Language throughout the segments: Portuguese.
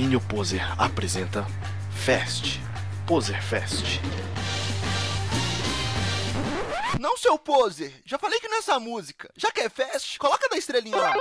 Domínio Poser apresenta Fest. Poser Fest. Não, seu poser! Já falei que nessa música. Já quer fest? Coloca da estrelinha lá.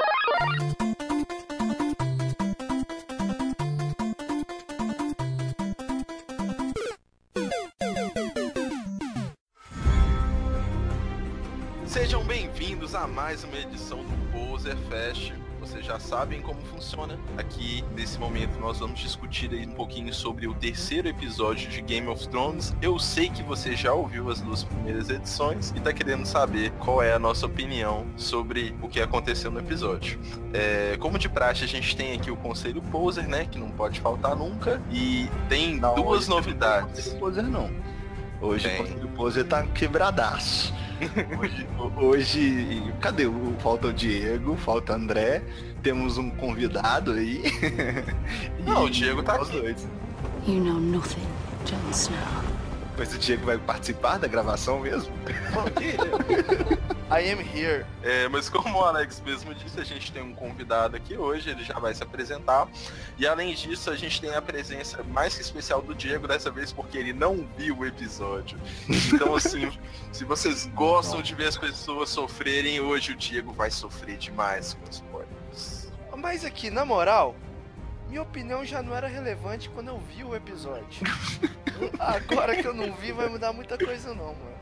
Sejam bem-vindos a mais uma edição do Poser Fest. Vocês já sabem como funciona. Aqui, nesse momento, nós vamos discutir aí um pouquinho sobre o terceiro episódio de Game of Thrones. Eu sei que você já ouviu as duas primeiras edições e tá querendo saber qual é a nossa opinião sobre o que aconteceu no episódio. É, como de praxe, a gente tem aqui o Conselho Poser, né? Que não pode faltar nunca. E tem Não, duas novidades. Não Poser não. Hoje Tem. o Conselho Poser tá quebradaço. Hoje, hoje- cadê? o- Falta o Diego, falta o André, temos um convidado aí. Não, o Diego tá aqui. dois. You know nothing, Jon Snow. Mas o Diego vai participar da gravação mesmo? I am here. É, mas como o Alex mesmo disse, a gente tem um convidado aqui hoje, ele já vai se apresentar. E além disso, a gente tem a presença mais que especial do Diego dessa vez porque ele não viu o episódio. Então assim, se vocês gostam de ver as pessoas sofrerem, hoje o Diego vai sofrer demais com spoilers. Mas aqui, na moral, minha opinião já não era relevante quando eu vi o episódio. Agora que eu não vi, vai mudar muita coisa não, mano.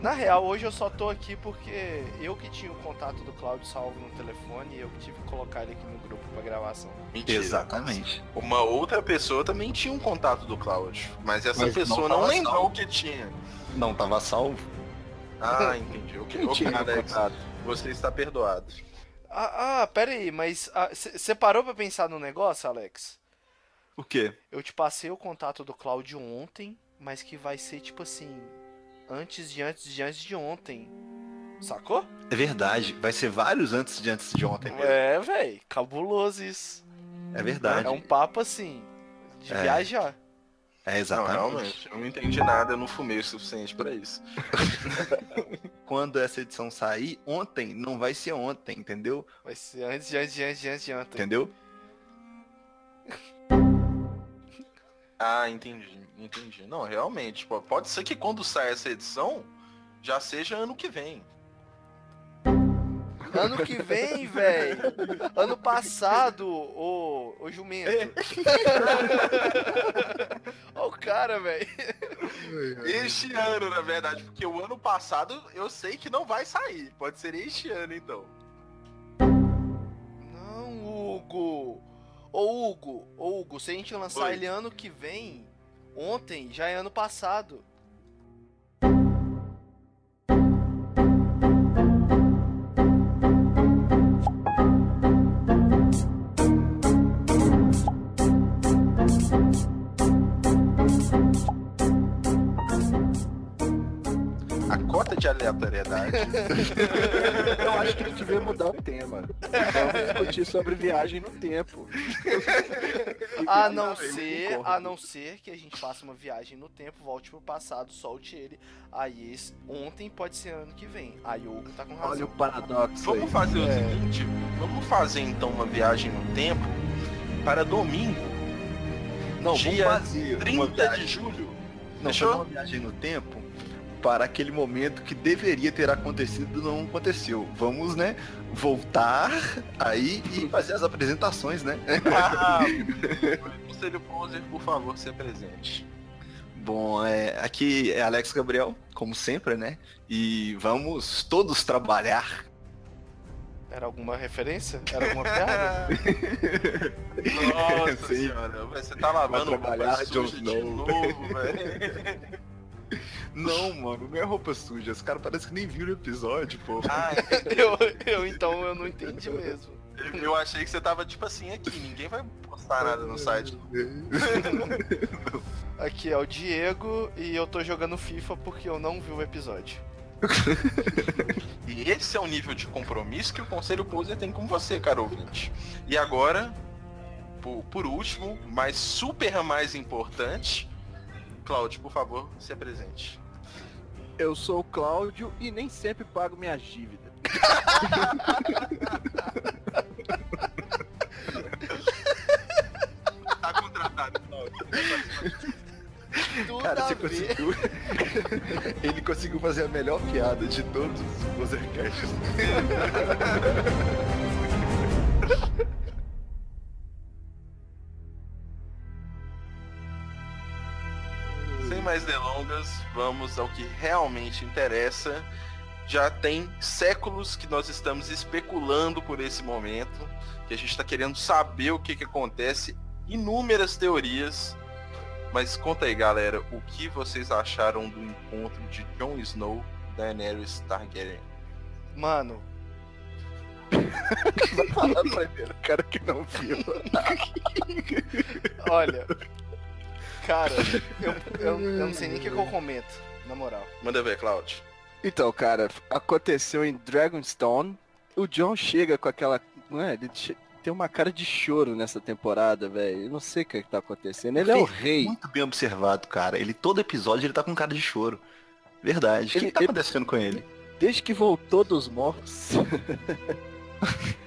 Na real, hoje eu só tô aqui porque eu que tinha o contato do Claudio salvo no telefone e eu que tive que colocar ele aqui no grupo pra gravação. Mentira. Exatamente. Uma outra pessoa também tinha um contato do Cláudio, mas essa Mas pessoa não não, lembrou salvo. que tinha. Não tava salvo? Ah, entendi. Ok, tinha Alex, contato? você está perdoado. Ah, ah pera aí, mas você parou pra pensar no negócio, Alex? O quê? Eu te passei o contato do Cláudio ontem, mas que vai ser tipo assim, antes de antes de antes de ontem. Sacou? É verdade, vai ser vários antes de antes de ontem mesmo. É, véi, cabuloso isso. É verdade. É um papo assim, de É. viajar. É Não, exatamente. realmente, eu não entendi nada, eu não fumei o suficiente pra isso. Quando essa edição sair, ontem não vai ser ontem, entendeu? Vai ser antes de antes de antes de antes de ontem. Entendeu? Ah, entendi, entendi. Não, realmente, pô, pode ser que quando sair essa edição, já seja ano que vem. Ano que vem, velho. Ano passado, ô, ô jumento. Ó o cara, velho. Este ano, na verdade, porque o ano passado eu sei que não vai sair. Pode ser este ano, então. Não, Hugo. Ô, Hugo. Ô, Hugo, se a gente lançar Oi. ele ano que vem, ontem, já é ano passado. De aleatoriedade. Eu acho que a gente devia mudar o tema. Vamos discutir sobre viagem no tempo. A não ser, a não ser que a gente faça uma viagem no tempo, volte pro passado, solte ele. Aí esse, ontem pode ser ano que vem. Aí o Hugo tá com razão. Olha o paradoxo aí. Vamos fazer o É. seguinte, vamos fazer então uma viagem no tempo para domingo, Não, Dia vamos fazer uma 30 viagem. de julho. Não, Fechou? uma viagem no tempo para aquele momento que deveria ter acontecido não aconteceu. Vamos, né, voltar aí e fazer as apresentações, né? Ah, Conselho Poser, por favor, se apresente. Bom, é, aqui é Alex Gabriel, como sempre, né? E vamos todos trabalhar. Era alguma referência? Era alguma piada? Nossa Sim. senhora, você tá lavando Vai trabalhar, Jon suja de novo, velho. Não, mano, não é roupa suja. Os caras parecem que nem viram o episódio, pô. Ah, eu, eu então eu não entendi mesmo. eu- eu achei que você tava tipo assim aqui, ninguém vai postar nada no site. Aqui é o Diego e eu tô jogando FIFA porque eu não vi o episódio. E esse é o nível de compromisso que o Conselho Poser tem com você, caro ouvinte. E agora, por, por último, mas super mais importante, Cláudio, por favor, se apresente. Eu sou o Cláudio e nem sempre pago minhas dívidas. tá contratado, Cláudio. Cara, você conseguiu. Ele conseguiu fazer a melhor piada de todos os podcasts. Sem mais delongas, vamos ao que realmente interessa. Já tem séculos que nós estamos especulando por esse momento, que a gente está querendo saber o que, que acontece, inúmeras teorias. Mas conta aí, galera, o que vocês acharam do encontro de Jon Snow e Daenerys Targaryen? Mano, Vai falar primeiro, cara que não viu. olha. Cara, eu, eu, eu não sei nem o que, que eu comento, na moral. Manda ver, Cloud. Então, cara, aconteceu em Dragonstone. O John chega com aquela. Não é? Ele che- tem uma cara de choro nessa temporada, velho. Eu não sei o que, é que tá acontecendo. Ele é o rei. Muito bem observado, cara. Ele, todo episódio, ele tá com cara de choro. Verdade. O que, que tá ele- acontecendo com ele? Desde que voltou dos mortos.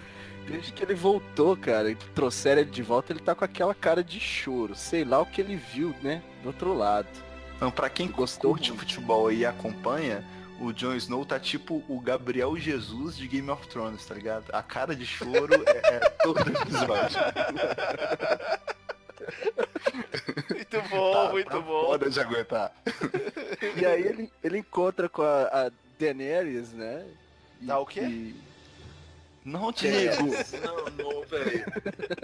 Desde que ele voltou, cara, e trouxeram ele de volta, ele tá com aquela cara de choro. Sei lá o que ele viu, né? Do outro lado. Então, pra quem Gostou muito. futebol e acompanha, o Jon Snow tá tipo o Gabriel Jesus de Game of Thrones, tá ligado? A cara de choro é, é todo episódio. Muito bom, Tá- muito tá bom. Foda de aguentar. E aí ele, ele encontra com a, a Daenerys, né? E- Tá o quê? e- Não, Diego. Não, não, velho.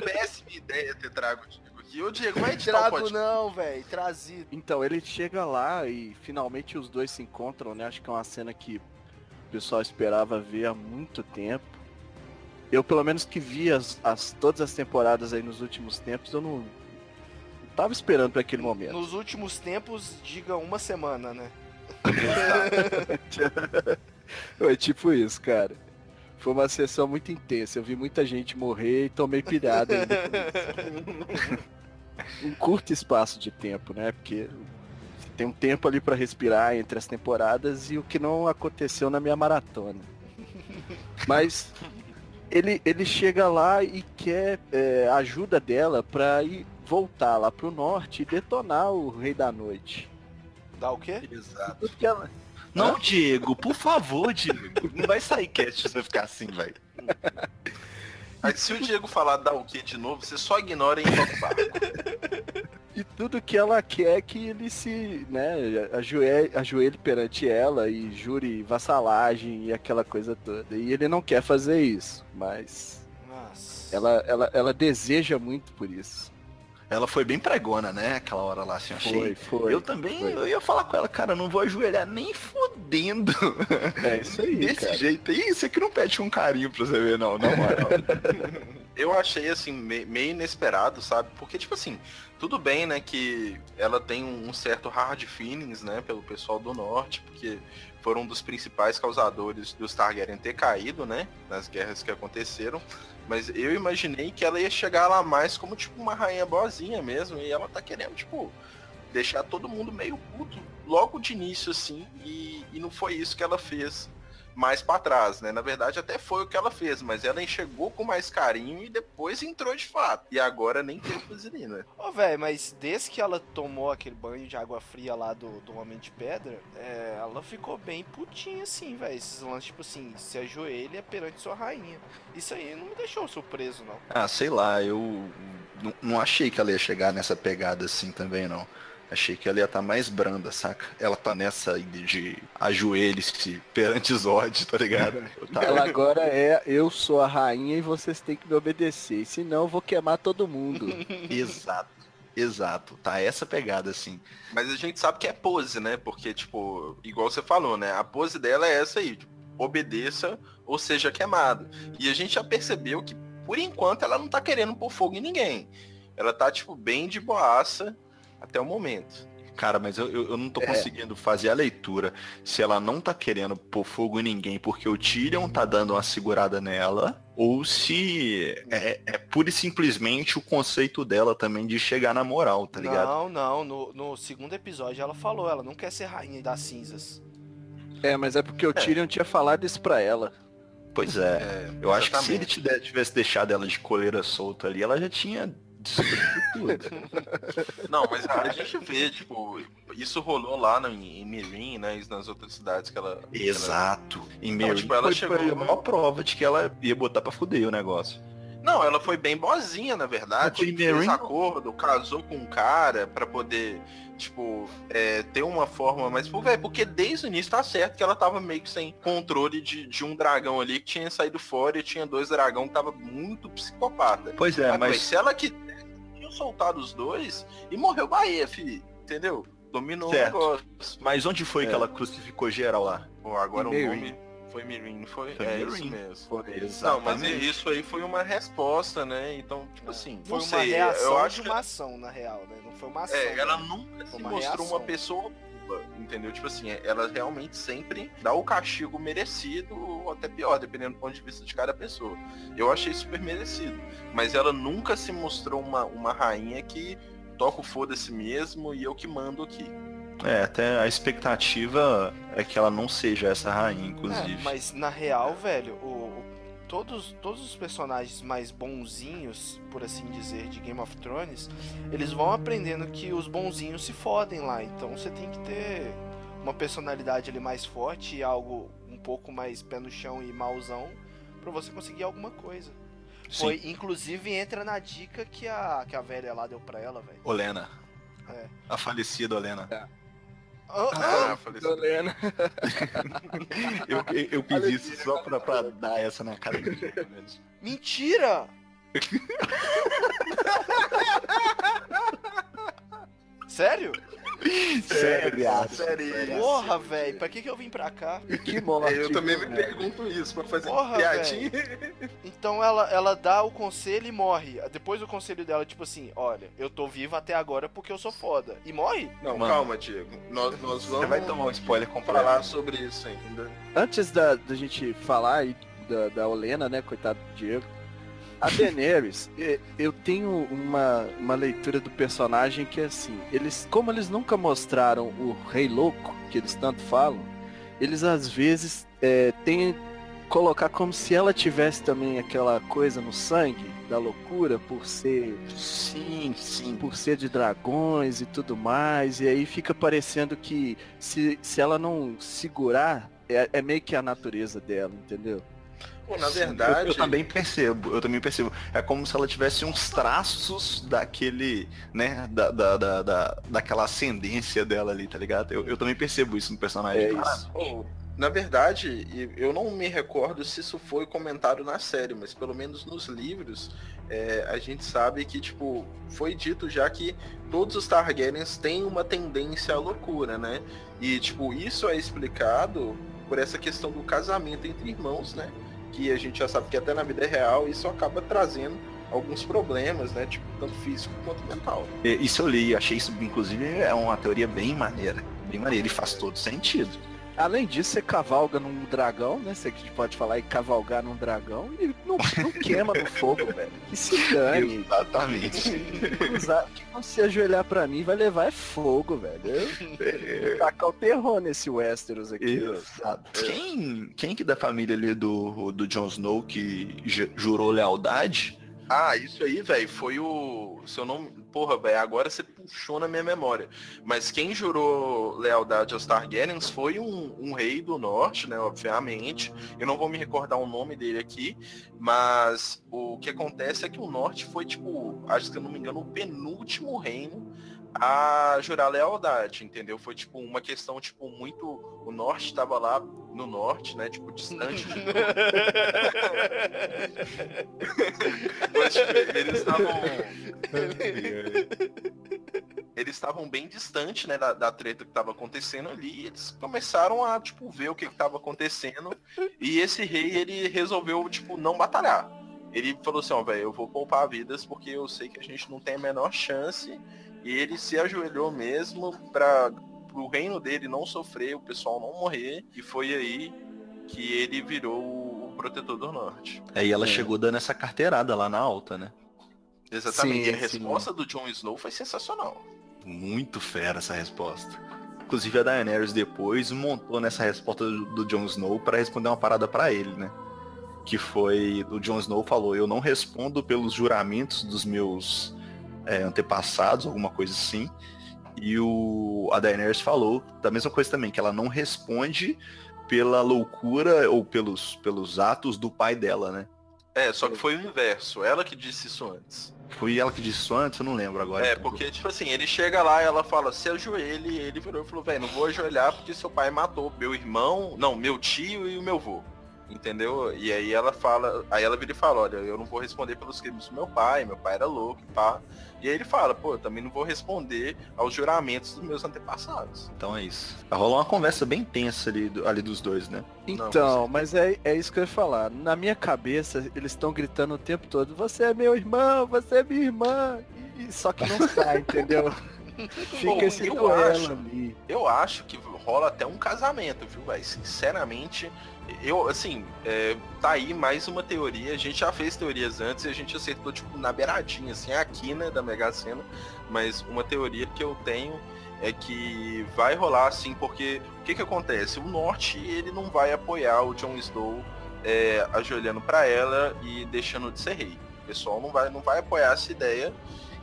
Péssima ideia ter trago o Diego aqui. Ô, Diego, vai editar o Trago não, velho. Trazido. Então, ele chega lá e finalmente os dois se encontram, né? Acho que é uma cena que o pessoal esperava ver há muito tempo. Eu, pelo menos que vi as, as- todas as temporadas aí nos últimos tempos, eu não, não tava esperando pra aquele momento. Nos últimos tempos, diga uma semana, né? Foi tipo isso, cara. Foi uma sessão muito intensa. Eu vi muita gente morrer e tomei ainda. um curto espaço de tempo, né? Porque tem um tempo ali pra respirar entre as temporadas e o que não aconteceu na minha maratona. Mas ele, ele chega lá e quer é, ajuda dela pra ir voltar lá pro norte e detonar o Rei da Noite. Dá o quê? Exato. Tudo que ela, Não, Diego, por favor, Diego. Não vai sair cast se você ficar assim, velho. Aí se o Diego falar dar o que de novo, você só ignora e toca. E tudo que ela quer é que ele se, né, ajoelhe, ajoelhe perante ela e jure vassalagem e aquela coisa toda. E ele não quer fazer isso, mas Nossa. ela, ela, ela deseja muito por isso. Ela foi bem pregona, né? Aquela hora lá, assim, eu achei. Foi, foi. eu também, foi. eu ia falar com ela, cara, não vou ajoelhar nem fodendo. É isso aí, Desse cara. jeito aí, você que não pede um carinho pra você ver, não, na moral. Eu achei assim, me- meio inesperado, sabe? Porque, tipo assim, tudo bem, né, que ela tem um certo hard feelings, né, pelo pessoal do norte, porque foram um dos principais causadores dos Targaryen ter caído, né, nas guerras que aconteceram. Mas eu imaginei que ela ia chegar lá mais como, tipo, uma rainha boazinha mesmo, e ela tá querendo, tipo, deixar todo mundo meio puto logo de início, assim, e, e não foi isso que ela fez mais pra trás, né? Na verdade, até foi o que ela fez, mas ela enxergou com mais carinho e depois entrou de fato. E agora nem teve vaselina. Ô, velho, mas desde que ela tomou aquele banho de água fria lá do, do Homem de Pedra, é, ela ficou bem putinha assim, velho. Esses lances, tipo assim, se ajoelha perante sua rainha. Isso aí não me deixou surpreso, não. ah, sei lá, eu não, não achei que ela ia chegar nessa pegada assim também, não. Achei que ela ia estar mais branda, saca? Ela tá nessa de, de ajoelhe-se perante Zod, tá ligado? Tava- Ela agora é eu sou a rainha e vocês têm que me obedecer, senão eu vou queimar todo mundo. Exato, exato. Tá essa pegada assim. Mas a gente sabe que é pose, né? Porque, tipo, igual você falou, né? A pose dela é essa aí, tipo, obedeça ou seja queimado. E a gente já percebeu que, por enquanto, ela não tá querendo pôr fogo em ninguém. Ela tá, tipo, bem de boaça até o momento. Cara, mas eu, eu, não tô É. conseguindo fazer a leitura se ela não tá querendo pôr fogo em ninguém porque o Tyrion tá dando uma segurada nela, ou se é, é pura e simplesmente o conceito dela também de chegar na moral, tá ligado? Não, não. No, no segundo episódio ela falou, ela não quer ser rainha das cinzas. É, mas é porque o Tyrion tinha falado isso pra ela. Pois é. É, Eu acho que se ele exatamente. tivesse deixado ela de coleira solta ali, ela já tinha. Não, mas a gente vê, tipo, isso rolou lá no, em Mirim, né? Nas outras cidades que ela. que ela- Exato. E Não, Mary tipo, ela foi, chegou- foi a maior prova de que ela ia botar pra fuder o negócio. Não, ela foi bem boazinha, na verdade. Foi Tipo, Mary, fez acordo, casou com um cara pra poder, tipo, é, ter uma forma mais. Pô, velho, porque desde o início tá certo que ela tava meio que sem controle de, de um dragão ali que tinha saído fora e tinha dois dragão que tava muito psicopata. Pois é, Mas, mas se ela que soltado os dois e morreu Bahia, filho. Entendeu? Dominou Certo. o negócio. Mas onde foi É. que ela crucificou geral lá? Pô, agora o nome foi Mirim, não foi? Foi é Mirim. isso mesmo. Foi, Não, mas Exatamente. isso aí foi uma resposta, né? Então, tipo assim, Foi não uma sei, reação eu acho de que uma ação, na real, né? Não foi uma ação. é, ela né? nunca se Foi uma mostrou reação. uma pessoa boa, entendeu? Tipo assim, ela realmente sempre dá o castigo merecido ou até pior, dependendo do ponto de vista de cada pessoa. Eu achei super merecido, mas ela nunca se mostrou uma, uma rainha que toca o foda-se mesmo e eu que mando aqui. É, até a expectativa é que ela não seja essa rainha, É, inclusive. mas na real, velho, o- todos, todos os personagens mais bonzinhos, por assim dizer, de Game of Thrones, eles vão aprendendo que os bonzinhos se fodem lá. Então você tem que ter uma personalidade ali mais forte e algo um pouco mais pé no chão e mauzão pra você conseguir alguma coisa. Sim. Foi, inclusive, entra na dica que a, que a velha lá deu pra ela, velho. Olena. É. A falecida Olena. Ah, ah, Ah, eu falei assim, Helena. Eu, eu, eu fiz isso só pra, pra dar essa na cara dele. velho. mentira! Sério? Sério, sério. Porra, velho, pra que, que eu vim pra cá? Que morte. Eu também me velho. pergunto isso, pra fazer Porra, piadinha. Então ela, ela dá o conselho e morre. Depois do conselho dela, tipo assim, olha, eu tô viva até agora porque eu sou foda. E morre? Não, Mano. calma, Diego. Nós, nós vamos Você vai tomar um spoiler completo. falar sobre isso ainda. Antes da, da gente falar aí da, da Olena, né, coitado do Diego, a Daenerys, eh, eu tenho uma, uma leitura do personagem que é assim, eles, como eles nunca mostraram o Rei Louco, que eles tanto falam, eles às vezes é, têm colocar como se ela tivesse também aquela coisa no sangue da loucura por ser Sim, sim. por ser de dragões e tudo mais, e aí fica parecendo que se, se ela não segurar, é, é meio que a natureza dela, entendeu? Pô, na verdade. Eu, eu também percebo, eu também percebo. É como se ela tivesse uns traços daquele, né, da, da, da, da- daquela ascendência dela ali, tá ligado? Eu, eu também percebo isso no personagem. É isso. Pô, na verdade, eu não me recordo se isso foi comentado na série, mas pelo menos nos livros, é, a gente sabe que, tipo, foi dito já que todos os Targaryens têm uma tendência à loucura, né? E, tipo, isso é explicado por essa questão do casamento entre irmãos, né? Que a gente já sabe que até na vida real isso acaba trazendo alguns problemas, né? Tipo, tanto físico quanto mental. Isso eu li, achei isso, inclusive, é uma teoria bem maneira. Bem maneira, e faz todo sentido. Além disso, você cavalga num dragão, né? Você que pode falar e cavalgar num dragão e não, não queima no fogo, velho. Que se dane. Exatamente. Usar- que não se ajoelhar pra mim vai levar é fogo, velho. Eu tacar o terror nesse Westeros aqui. Exato. Quem, quem que da família ali do, do Jon Snow que ju- jurou lealdade? Ah, isso aí, velho, foi o. Seu nome. Porra, velho, agora você puxou na minha memória. Mas quem jurou lealdade aos Targaryens foi um, um rei do norte, né? Obviamente. Eu não vou me recordar o nome dele aqui. Mas o que acontece é que o norte foi, tipo, acho que eu não me engano, o penúltimo reino a jurar lealdade, entendeu? Foi tipo uma questão, tipo, muito. O norte estava lá no norte, né? Tipo, distante de Mas, tipo, eles estavam. Eles estavam bem distantes, né, da, da treta que estava acontecendo ali. E eles começaram a, tipo, ver o que estava acontecendo. E esse rei, ele resolveu, tipo, não batalhar. Ele falou assim, ó, velho, eu vou poupar vidas porque eu sei que a gente não tem a menor chance. E ele se ajoelhou mesmo para o reino dele não sofrer, o pessoal não morrer. E foi aí que ele virou o protetor do norte. Aí ela É. chegou dando essa carteirada lá na alta, né? Exatamente. Sim, e a sim. resposta do Jon Snow foi sensacional. Muito fera essa resposta. Inclusive a Daenerys depois montou nessa resposta do, do Jon Snow para responder uma parada para ele, né? Que foi o Jon Snow falou: "Eu não respondo pelos juramentos dos meus é, antepassados, alguma coisa assim. E o a Daenerys falou da mesma coisa também, que ela não responde pela loucura ou pelos, pelos atos do pai dela, né? É, só que foi o inverso. Ela que disse isso antes. Foi ela que disse isso antes, eu não lembro agora. É, porque, tipo assim, ele chega lá e ela fala, se ajoelhe, e ele virou e falou, velho, não vou ajoelhar porque seu pai matou meu irmão, não, meu tio e o meu avô. Entendeu? E aí ela fala, aí ela vira e fala, olha, eu não vou responder pelos crimes do meu pai, meu pai era louco e pá. E aí ele fala, pô, eu também não vou responder aos juramentos dos meus antepassados. Então é isso. Rola uma conversa bem tensa ali, ali dos dois, né? Não, Então, mas é, é isso que eu ia falar. Na minha cabeça, eles estão gritando o tempo todo, você é meu irmão, você é minha irmã. E, só que não sai, entendeu? Fica esse eu acho- ali. Eu acho que rola até um casamento, viu, velho? Sinceramente, eu, assim, é, tá aí mais uma teoria. A gente já fez teorias antes e a gente acertou, tipo, na beiradinha, assim, aqui, né, da Mega Sena. Mas uma teoria que eu tenho é que vai rolar, assim, porque o que que acontece? O Norte, ele não vai apoiar o Jon Snow é, ajoelhando pra ela e deixando de ser rei. O pessoal não vai, não vai apoiar essa ideia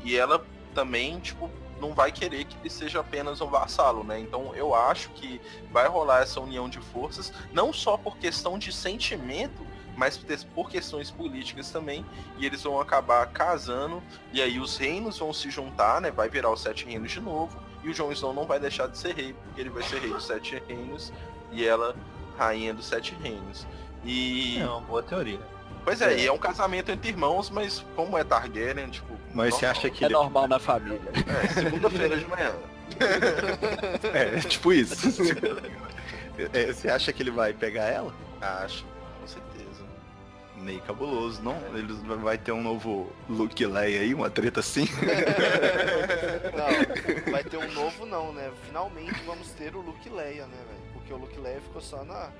e ela também, tipo, não vai querer que ele seja apenas um vassalo, né? Então eu acho que vai rolar essa união de forças, não só por questão de sentimento, mas por questões políticas também, e eles vão acabar casando, e aí os reinos vão se juntar, né? Vai virar os sete reinos de novo, e o Jon Snow não vai deixar de ser rei, porque ele vai ser rei dos sete reinos, e ela rainha dos sete reinos. E. É uma boa teoria. Pois é, e é um casamento entre irmãos, mas como é Targaryen, tipo. Mas você normal. acha que É ele... normal na família. É, segunda-feira de manhã. É, tipo isso. É, você acha que ele vai pegar ela? Acho, com certeza. Meio cabuloso, não? Ele vai ter um novo Luke Leia aí, uma treta assim? Não, vai ter um novo não, né? Finalmente vamos ter o Luke Leia, né, velho? Porque o Luke Leia ficou só na.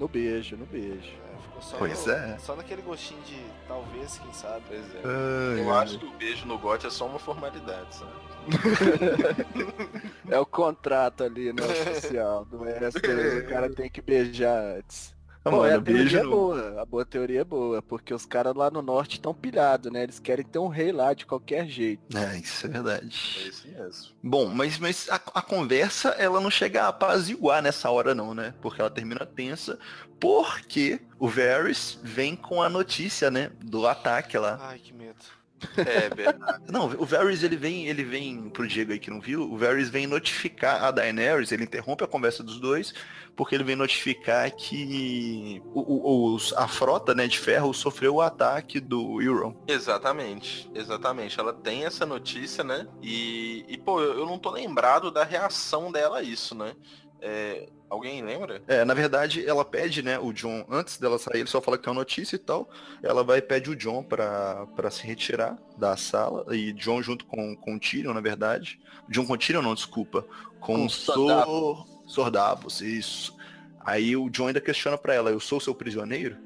No beijo, no beijo. é, ficou só Pois no- é. Só naquele gostinho de talvez, quem sabe. Pois é. Ai, Eu ai. acho que o beijo no gote é só uma formalidade, sabe? É o contrato ali, né, oficial do Westeros. O cara tem que beijar antes. Pô, mano, a teoria beijo é no- boa, a boa teoria é boa, porque os caras lá no norte estão pilhados, né? Eles querem ter um rei lá de qualquer jeito. É, isso é É verdade. isso mesmo. Bom, mas, mas a, a conversa, ela não chega a apaziguar nessa hora não, né? Porque ela termina tensa, porque o Varys vem com a notícia, né? Do ataque lá. Ai, que medo. É verdade. Não, o Varys ele vem, ele vem pro Diego aí que não viu, o Varys vem notificar a Daenerys, ele interrompe a conversa dos dois, porque ele vem notificar que o, o- a frota né, de ferro sofreu o ataque do Euron. Exatamente, exatamente. Ela tem essa notícia, né? E, e pô, eu não tô lembrado da reação dela a isso, né? É, alguém lembra? É, na verdade, ela pede, né, o John, antes dela sair, ele só fala que tem uma notícia e tal. Ela vai e pede o John pra, pra se retirar da sala. E John junto com, com o Tyrion, na verdade. John com o Tyrion, não, desculpa. Com, Com o Sor... Sordavos, isso. Aí o John ainda questiona pra ela, eu sou seu prisioneiro?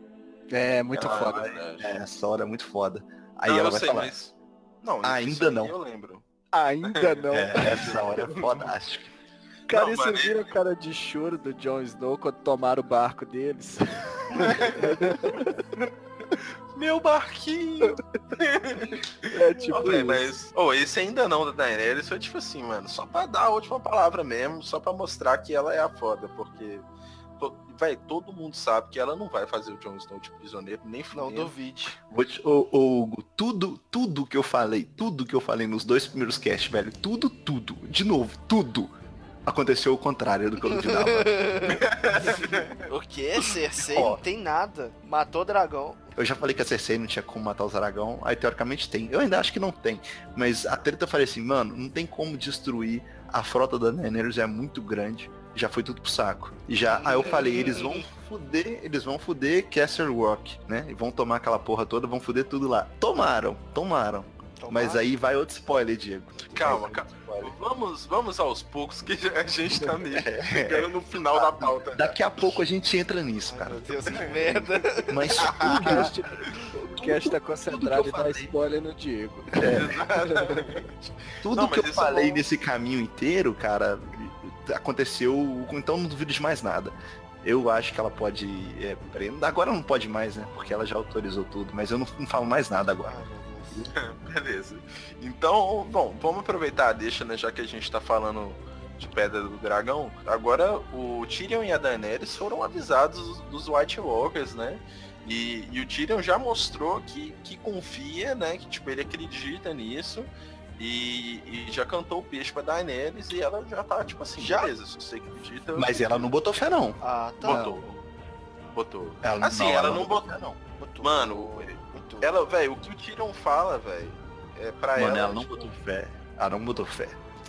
É, muito Ah, foda. É, essa hora é muito foda. Aí Não, ela eu vai sei, falar. mas- Não, Ainda não. Eu lembro. Ainda não. É, essa hora é fodástica. Cara, Não, e você mano, viu a cara de choro do Jon Snow quando tomaram o barco deles? Meu barquinho! É tipo Ó, véi, isso. mas, oh, esse ainda não da Daenerys foi tipo assim, mano, só pra dar a última palavra mesmo, só pra mostrar que ela é a foda, porque, to, véi, todo mundo sabe que ela não vai fazer o Jon Snow de prisioneiro, nem Não duvide. Ô, ô, Hugo, tudo, tudo que eu falei, tudo que eu falei nos dois primeiros casts, velho, tudo, tudo, de novo, tudo, aconteceu o contrário do que eu duvidava. O que? Cersei Ó. não tem nada. Matou dragão. eu já falei que a Cersei não tinha como matar os Aragão, aí teoricamente tem. Eu ainda acho que não tem, mas a treta eu falei assim, mano, não tem como destruir, a frota da Daenerys é muito grande, já foi tudo pro saco. E já, aí eu falei, eles vão fuder, eles vão fuder Castle Rock, né? E vão tomar aquela porra toda, vão fuder tudo lá. Tomaram, tomaram. Mas Tomara. aí vai outro spoiler, Diego. Calma, calma. Spoiler. Vamos, vamos aos poucos que a gente tá meio É. chegando no final da pauta. Daqui a pouco a gente entra nisso, Ai, cara. meu Deus, que merda. Mas O tudo, cast, o cast tá concentrado em dar falei. spoiler no Diego. Exatamente. tudo Não, que eu é falei nesse caminho inteiro, cara, aconteceu. Então não duvido de mais nada. Eu acho que ela pode. É, agora não pode mais, né? Porque ela já autorizou tudo, mas eu não, não falo mais nada agora. Deus. Beleza. Então, bom, vamos aproveitar a deixa, né? Já que a gente tá falando de Pedra do Dragão. Agora o Tyrion e a Daenerys foram avisados dos White Walkers, né? E, e o Tyrion já mostrou que, que confia, né? Que tipo, ele acredita nisso. E, e já cantou o peixe pra Daenerys e ela já tá, tipo assim, Já? beleza, se você acredita. eu Mas ela não botou fé, não. Ah, tá. Botou. Botou. Ela, Assim, ela não botou botou. fé, não. Botou. Mano, Botou. Ela, velho, o que o Tyrion fala, velho, é pra Mano, ela. ela não tipo, botou fé. Ela não botou fé.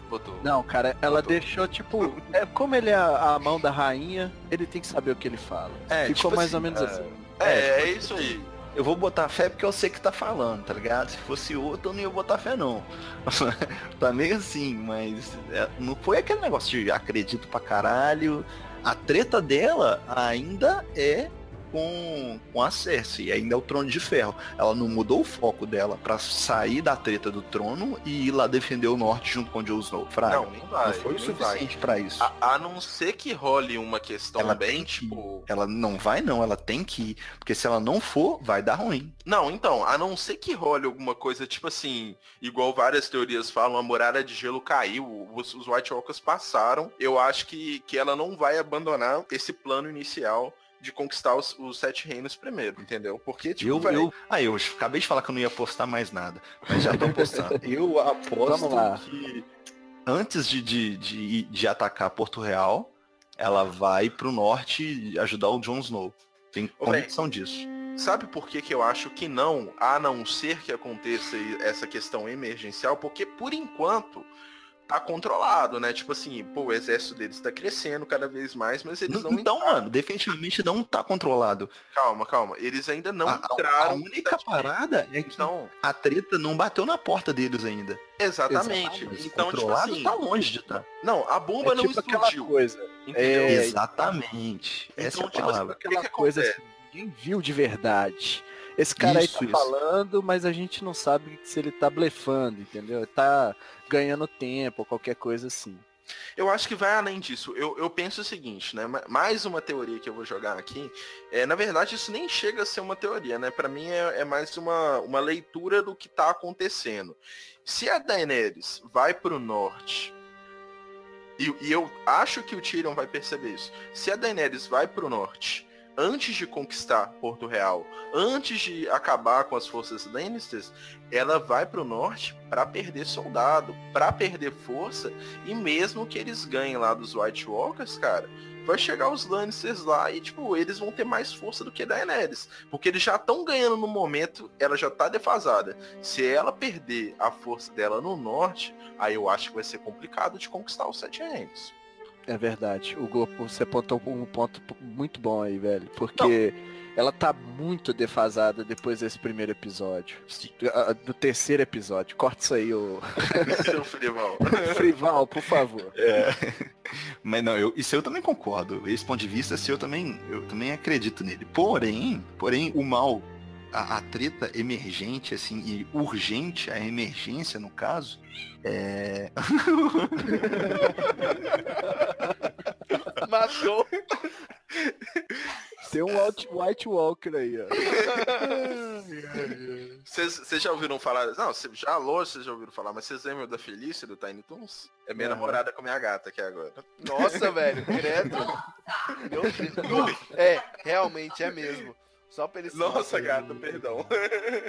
botou. Não, cara, ela Botou. deixou, tipo, é, como ele é a, a mão da rainha, ele tem que saber o que ele fala. É, Ficou tipo mais assim, ou menos é, assim. É, é, tipo, isso aí. Eu vou botar fé porque eu sei que tá falando, tá ligado? Se fosse outro, eu não ia botar fé, não. tá meio assim, mas é, não foi aquele negócio de acredito pra caralho. A treta dela ainda é com, com a Cersei, ainda é o trono de ferro. Ela não mudou o foco dela pra sair da treta do trono e ir lá defender o norte junto com o Jon Snow. Fraga. Não, não vai. não foi o suficiente pra isso. A, a não ser que role uma questão Ela bem, tipo. Ela não vai não, ela tem que ir. Porque se ela não for, vai dar ruim. Não, então, a não ser que role alguma coisa, tipo assim, igual várias teorias falam, a muralha de gelo caiu, os, os White Walkers passaram. Eu acho que, que ela não vai abandonar esse plano inicial de conquistar os, os sete reinos primeiro, entendeu? Porque, tipo, Eu, eu, ah, eu acabei de falar que eu não ia postar mais nada, mas já tô postando. eu aposto Vamos lá. que antes de, de, de, de atacar Porto Real, ela vai pro norte ajudar o Jon Snow. Tem convicção disso. Sabe por que, que eu acho que não, a não ser que aconteça essa questão emergencial? Porque por enquanto tá controlado, né? Tipo assim, pô, o exército deles tá crescendo cada vez mais, mas eles não então, entraram. mano, definitivamente não tá controlado. Calma, calma. Eles ainda não a, a- entraram. a única parada é que Então, a treta não bateu na porta deles ainda. exatamente. Mas Então, tipo controlado assim, tá longe de estar. não, a bomba É não tipo explodiu. coisa. Entendeu? É, Exatamente. Essa é Então, a tipo assim, palavra. que Aquela que coisa acontece? assim, ninguém viu de verdade. Esse cara Isso, aí isso. tá falando, mas a gente não sabe se ele tá blefando, entendeu? Tá ganhando tempo, ou qualquer coisa assim. Eu acho que vai além disso. Eu, eu penso o seguinte, né? Ma- Mais uma teoria que eu vou jogar aqui. É, na verdade, isso nem chega a ser uma teoria, né? Pra mim é, é mais uma, uma leitura do que tá acontecendo. Se a Daenerys vai pro norte, e, e eu acho que o Tyrion vai perceber isso. Se a Daenerys vai pro norte antes de conquistar Porto Real, antes de acabar com as forças Lannisters, ela vai pro norte pra perder soldado, pra perder força e mesmo que eles ganhem lá dos White Walkers, cara, vai chegar os Lannisters lá e, tipo, eles vão ter mais força do que Daenerys. Porque eles já estão ganhando no momento, ela já tá defasada. Se ela perder a força dela no norte, aí eu acho que vai ser complicado de conquistar os Sete Reinos. É verdade. O você apontou um ponto muito bom aí, velho. Porque ela tá muito defasada depois desse primeiro episódio. Do terceiro episódio. Corta isso aí, ô Seu Frival. Frival, por favor. É. Mas não, eu, isso eu também concordo. Esse ponto de vista, assim, eu também, eu também acredito nele. Porém, porém, o mal, a, a treta emergente, assim, e urgente, a emergência, no caso, é. Matou. Tem um White, White Walker aí, ó. Vocês já ouviram falar? Não, cê, já longe vocês já ouviram falar, mas vocês lembram da Felícia do Tiny Toons? É minha Aham. namorada com minha gata aqui agora. Nossa, velho, credo. Meu Deus. É, realmente é mesmo. Só pra eles Nossa, gata, perdão.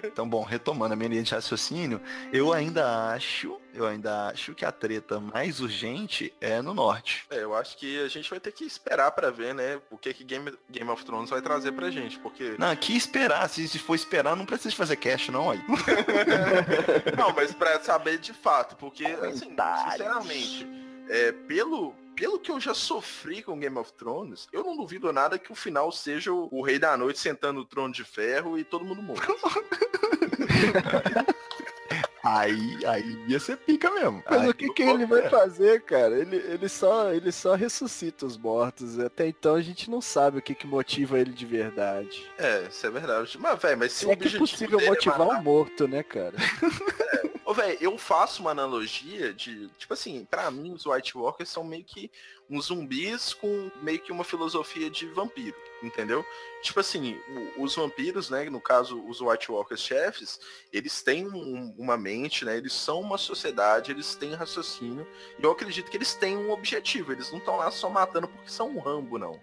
Então, bom, retomando a minha linha de raciocínio, eu ainda acho, eu ainda acho que a treta mais urgente é no norte. É, eu acho que a gente vai ter que esperar pra ver, né, o que que Game, Game of Thrones vai trazer pra gente, porque... Não, aqui esperar, se, se for esperar, não precisa fazer cash, não, aí. Não, mas pra saber de fato, porque, assim, sinceramente, é, pelo, pelo que eu já sofri com Game of Thrones, eu não duvido nada que o final seja o, o Rei da Noite sentando no trono de ferro e todo mundo morto. Aí, aí ia ser pica mesmo. Mas Aí- o que, que ele vai fazer, cara? Ele, ele, só, ele só ressuscita os mortos. Até então a gente não sabe o que, que motiva ele de verdade. É, isso é verdade. Mas, velho, mas se Se o é é possível é motivar matar- um morto, né, cara? Ô, velho, eu faço uma analogia de, tipo assim, pra mim os White Walkers são meio que uns zumbis com meio que uma filosofia de vampiro. Entendeu? Tipo assim, os vampiros, né? No caso, os White Walkers chefes, eles têm um- uma mente, né? Eles são uma sociedade, eles têm raciocínio. E eu acredito que eles têm um objetivo. Eles não estão lá só matando porque são um Rambo, não.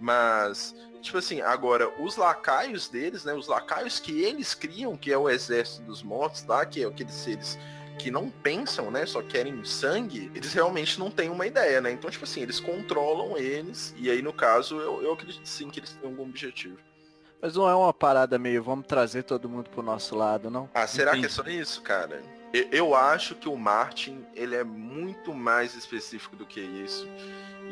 Mas, tipo assim, agora, os lacaios deles, né? Os lacaios que eles criam, que é o exército dos mortos, tá? Que é aqueles seres que não pensam, né? Só querem sangue, eles realmente não têm uma ideia, né? Então, tipo assim, eles controlam eles, e aí, no caso, eu, eu acredito sim que eles têm algum objetivo. Mas não é uma parada meio, vamos trazer todo mundo pro nosso lado, não? Ah, será que é Entendi. só isso, cara? Eu, eu acho que o Martin, ele é muito mais específico do que isso.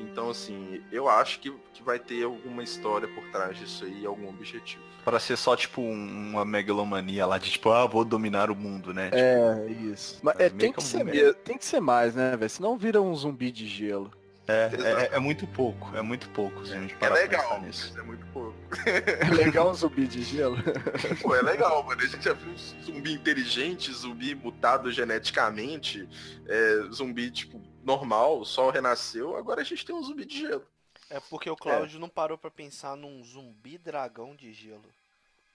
Então, assim, eu acho que, que vai ter alguma história por trás disso aí, algum objetivo. Pra ser só, tipo, um- uma megalomania lá de, tipo, ah, vou dominar o mundo, né? É, isso. Mas É é, tem, que ser, me- tem que ser mais, né, velho? Senão vira um zumbi de gelo. É, é, é muito pouco, é muito pouco, se a gente É parar pra legal, nisso. é muito pouco. É legal um zumbi de gelo? Pô, é legal, mano. A gente já viu zumbi inteligente, zumbi mutado geneticamente, é, zumbi, tipo, normal, só renasceu. Agora a gente tem um zumbi de gelo. É porque o Cláudio não parou pra pensar num zumbi dragão de gelo.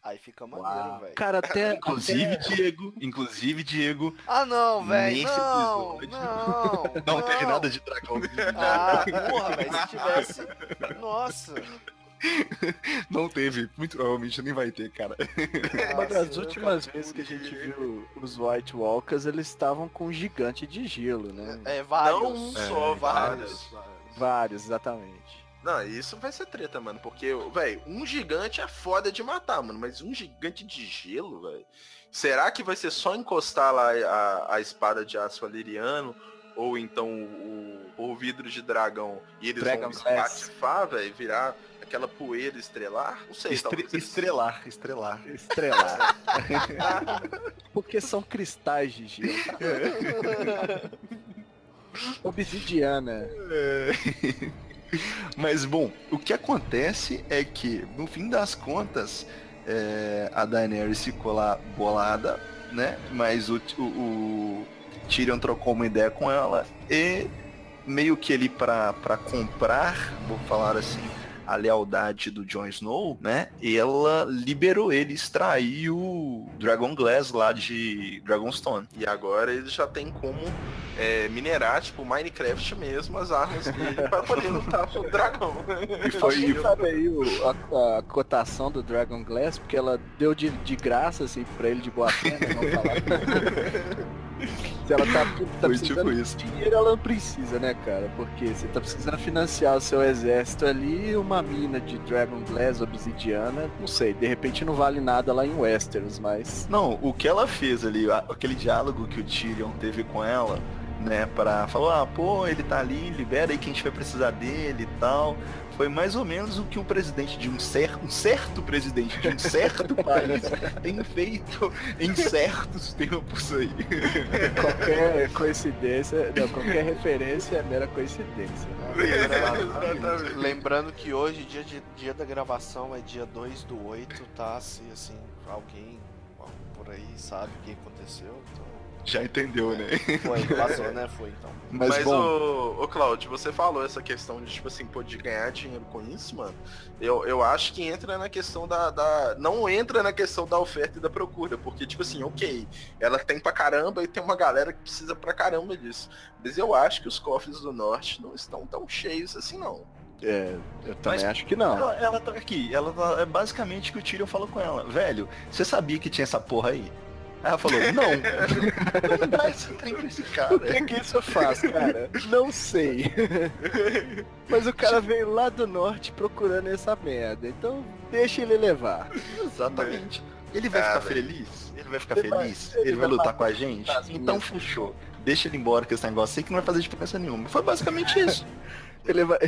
Aí fica maneiro, velho. Cara, até. Inclusive, Diego, inclusive, Diego, Ah não, velho. Não, episódio. não. não, teve nada de dragão. Ah, porra, velho. Se tivesse. Nossa. Não teve, muito provavelmente nem vai ter, cara. Uma das últimas vezes que a gente viu os White Walkers, eles estavam com um gigante de gelo, né? É, vários. Não um só, vários. Vários, exatamente. Não, isso vai ser treta, mano. Porque, velho, um gigante é foda de matar, mano. Mas um gigante de gelo, velho. Será que vai ser só encostar lá a, a espada de aço valeriano? Ou então o, o vidro de dragão e eles Dragon vão espatifar, velho? Virar aquela poeira estrelar? Não sei, Estre- talvez eles- estrelar, estrelar. Estrelar. Porque são cristais de gelo. Obsidiana. É. Mas bom, o que acontece é que, no fim das contas, é, a Daenerys ficou lá bolada, né? Mas o, o, o Tyrion trocou uma ideia com ela e meio que ele pra comprar, vou falar assim, a lealdade do Jon Snow, né? Ela liberou ele, extraiu o Dragon Glass lá de Dragonstone. E agora eles já tem como é, minerar, tipo, Minecraft mesmo, as armas dele pra poder lutar com o dragão. E foi, Alguém sabe aí o- a, a cotação do Dragon Glass, porque ela deu de, de graça assim pra ele de boa fé, né? Vamos falar. Se ela tá, tá foi precisando tipo de dinheiro, ela não precisa, né, cara? Porque você tá precisando financiar o seu exército ali, uma mina de Dragon Glass obsidiana, não sei, de repente não vale nada lá em Westeros, mas. Não, o que ela fez ali, aquele diálogo que o Tyrion teve com ela, né, pra falar, ah, pô, ele tá ali, libera aí que a gente vai precisar dele e tal. Foi mais ou menos o que o presidente de um certo, um certo presidente de um certo país tem feito em certos tempos aí. Qualquer coincidência, não, qualquer referência é mera coincidência. Exatamente. Lembrando que hoje, dia, de, dia da gravação, é dia 2 do 8, tá? Se assim, alguém por aí sabe o que aconteceu, então. Já entendeu, né? Foi, passou, né? Foi então. Mas, Mas, bom, ô, ô Claudio, você falou essa questão de, tipo assim, pô, de ganhar dinheiro com isso, mano. Eu, eu acho que entra na questão da, da. Não entra na questão da oferta e da procura. Porque, tipo assim, ok, ela tem pra caramba e tem uma galera que precisa pra caramba disso. Mas eu acho que os cofres do norte não estão tão cheios assim, não. É, eu também Mas- acho que não. ela, ela tá aqui, ela tá, é basicamente o que o Tyrion falou com ela. Velho, você sabia que tinha essa porra aí? Ela falou, não. não dá esse trem pra esse cara. O que, que isso faz, cara? Não sei. Mas o cara veio lá do norte procurando essa merda. Então deixa ele levar. Exatamente. Ele vai Ah, ficar feliz? Ele vai ficar Ele vai- feliz? ele Ele, vai vai lutar com a gente? Então fechou. Deixa ele embora com esse negócio aí que não vai fazer diferença nenhuma. Foi basicamente isso. Ele vai.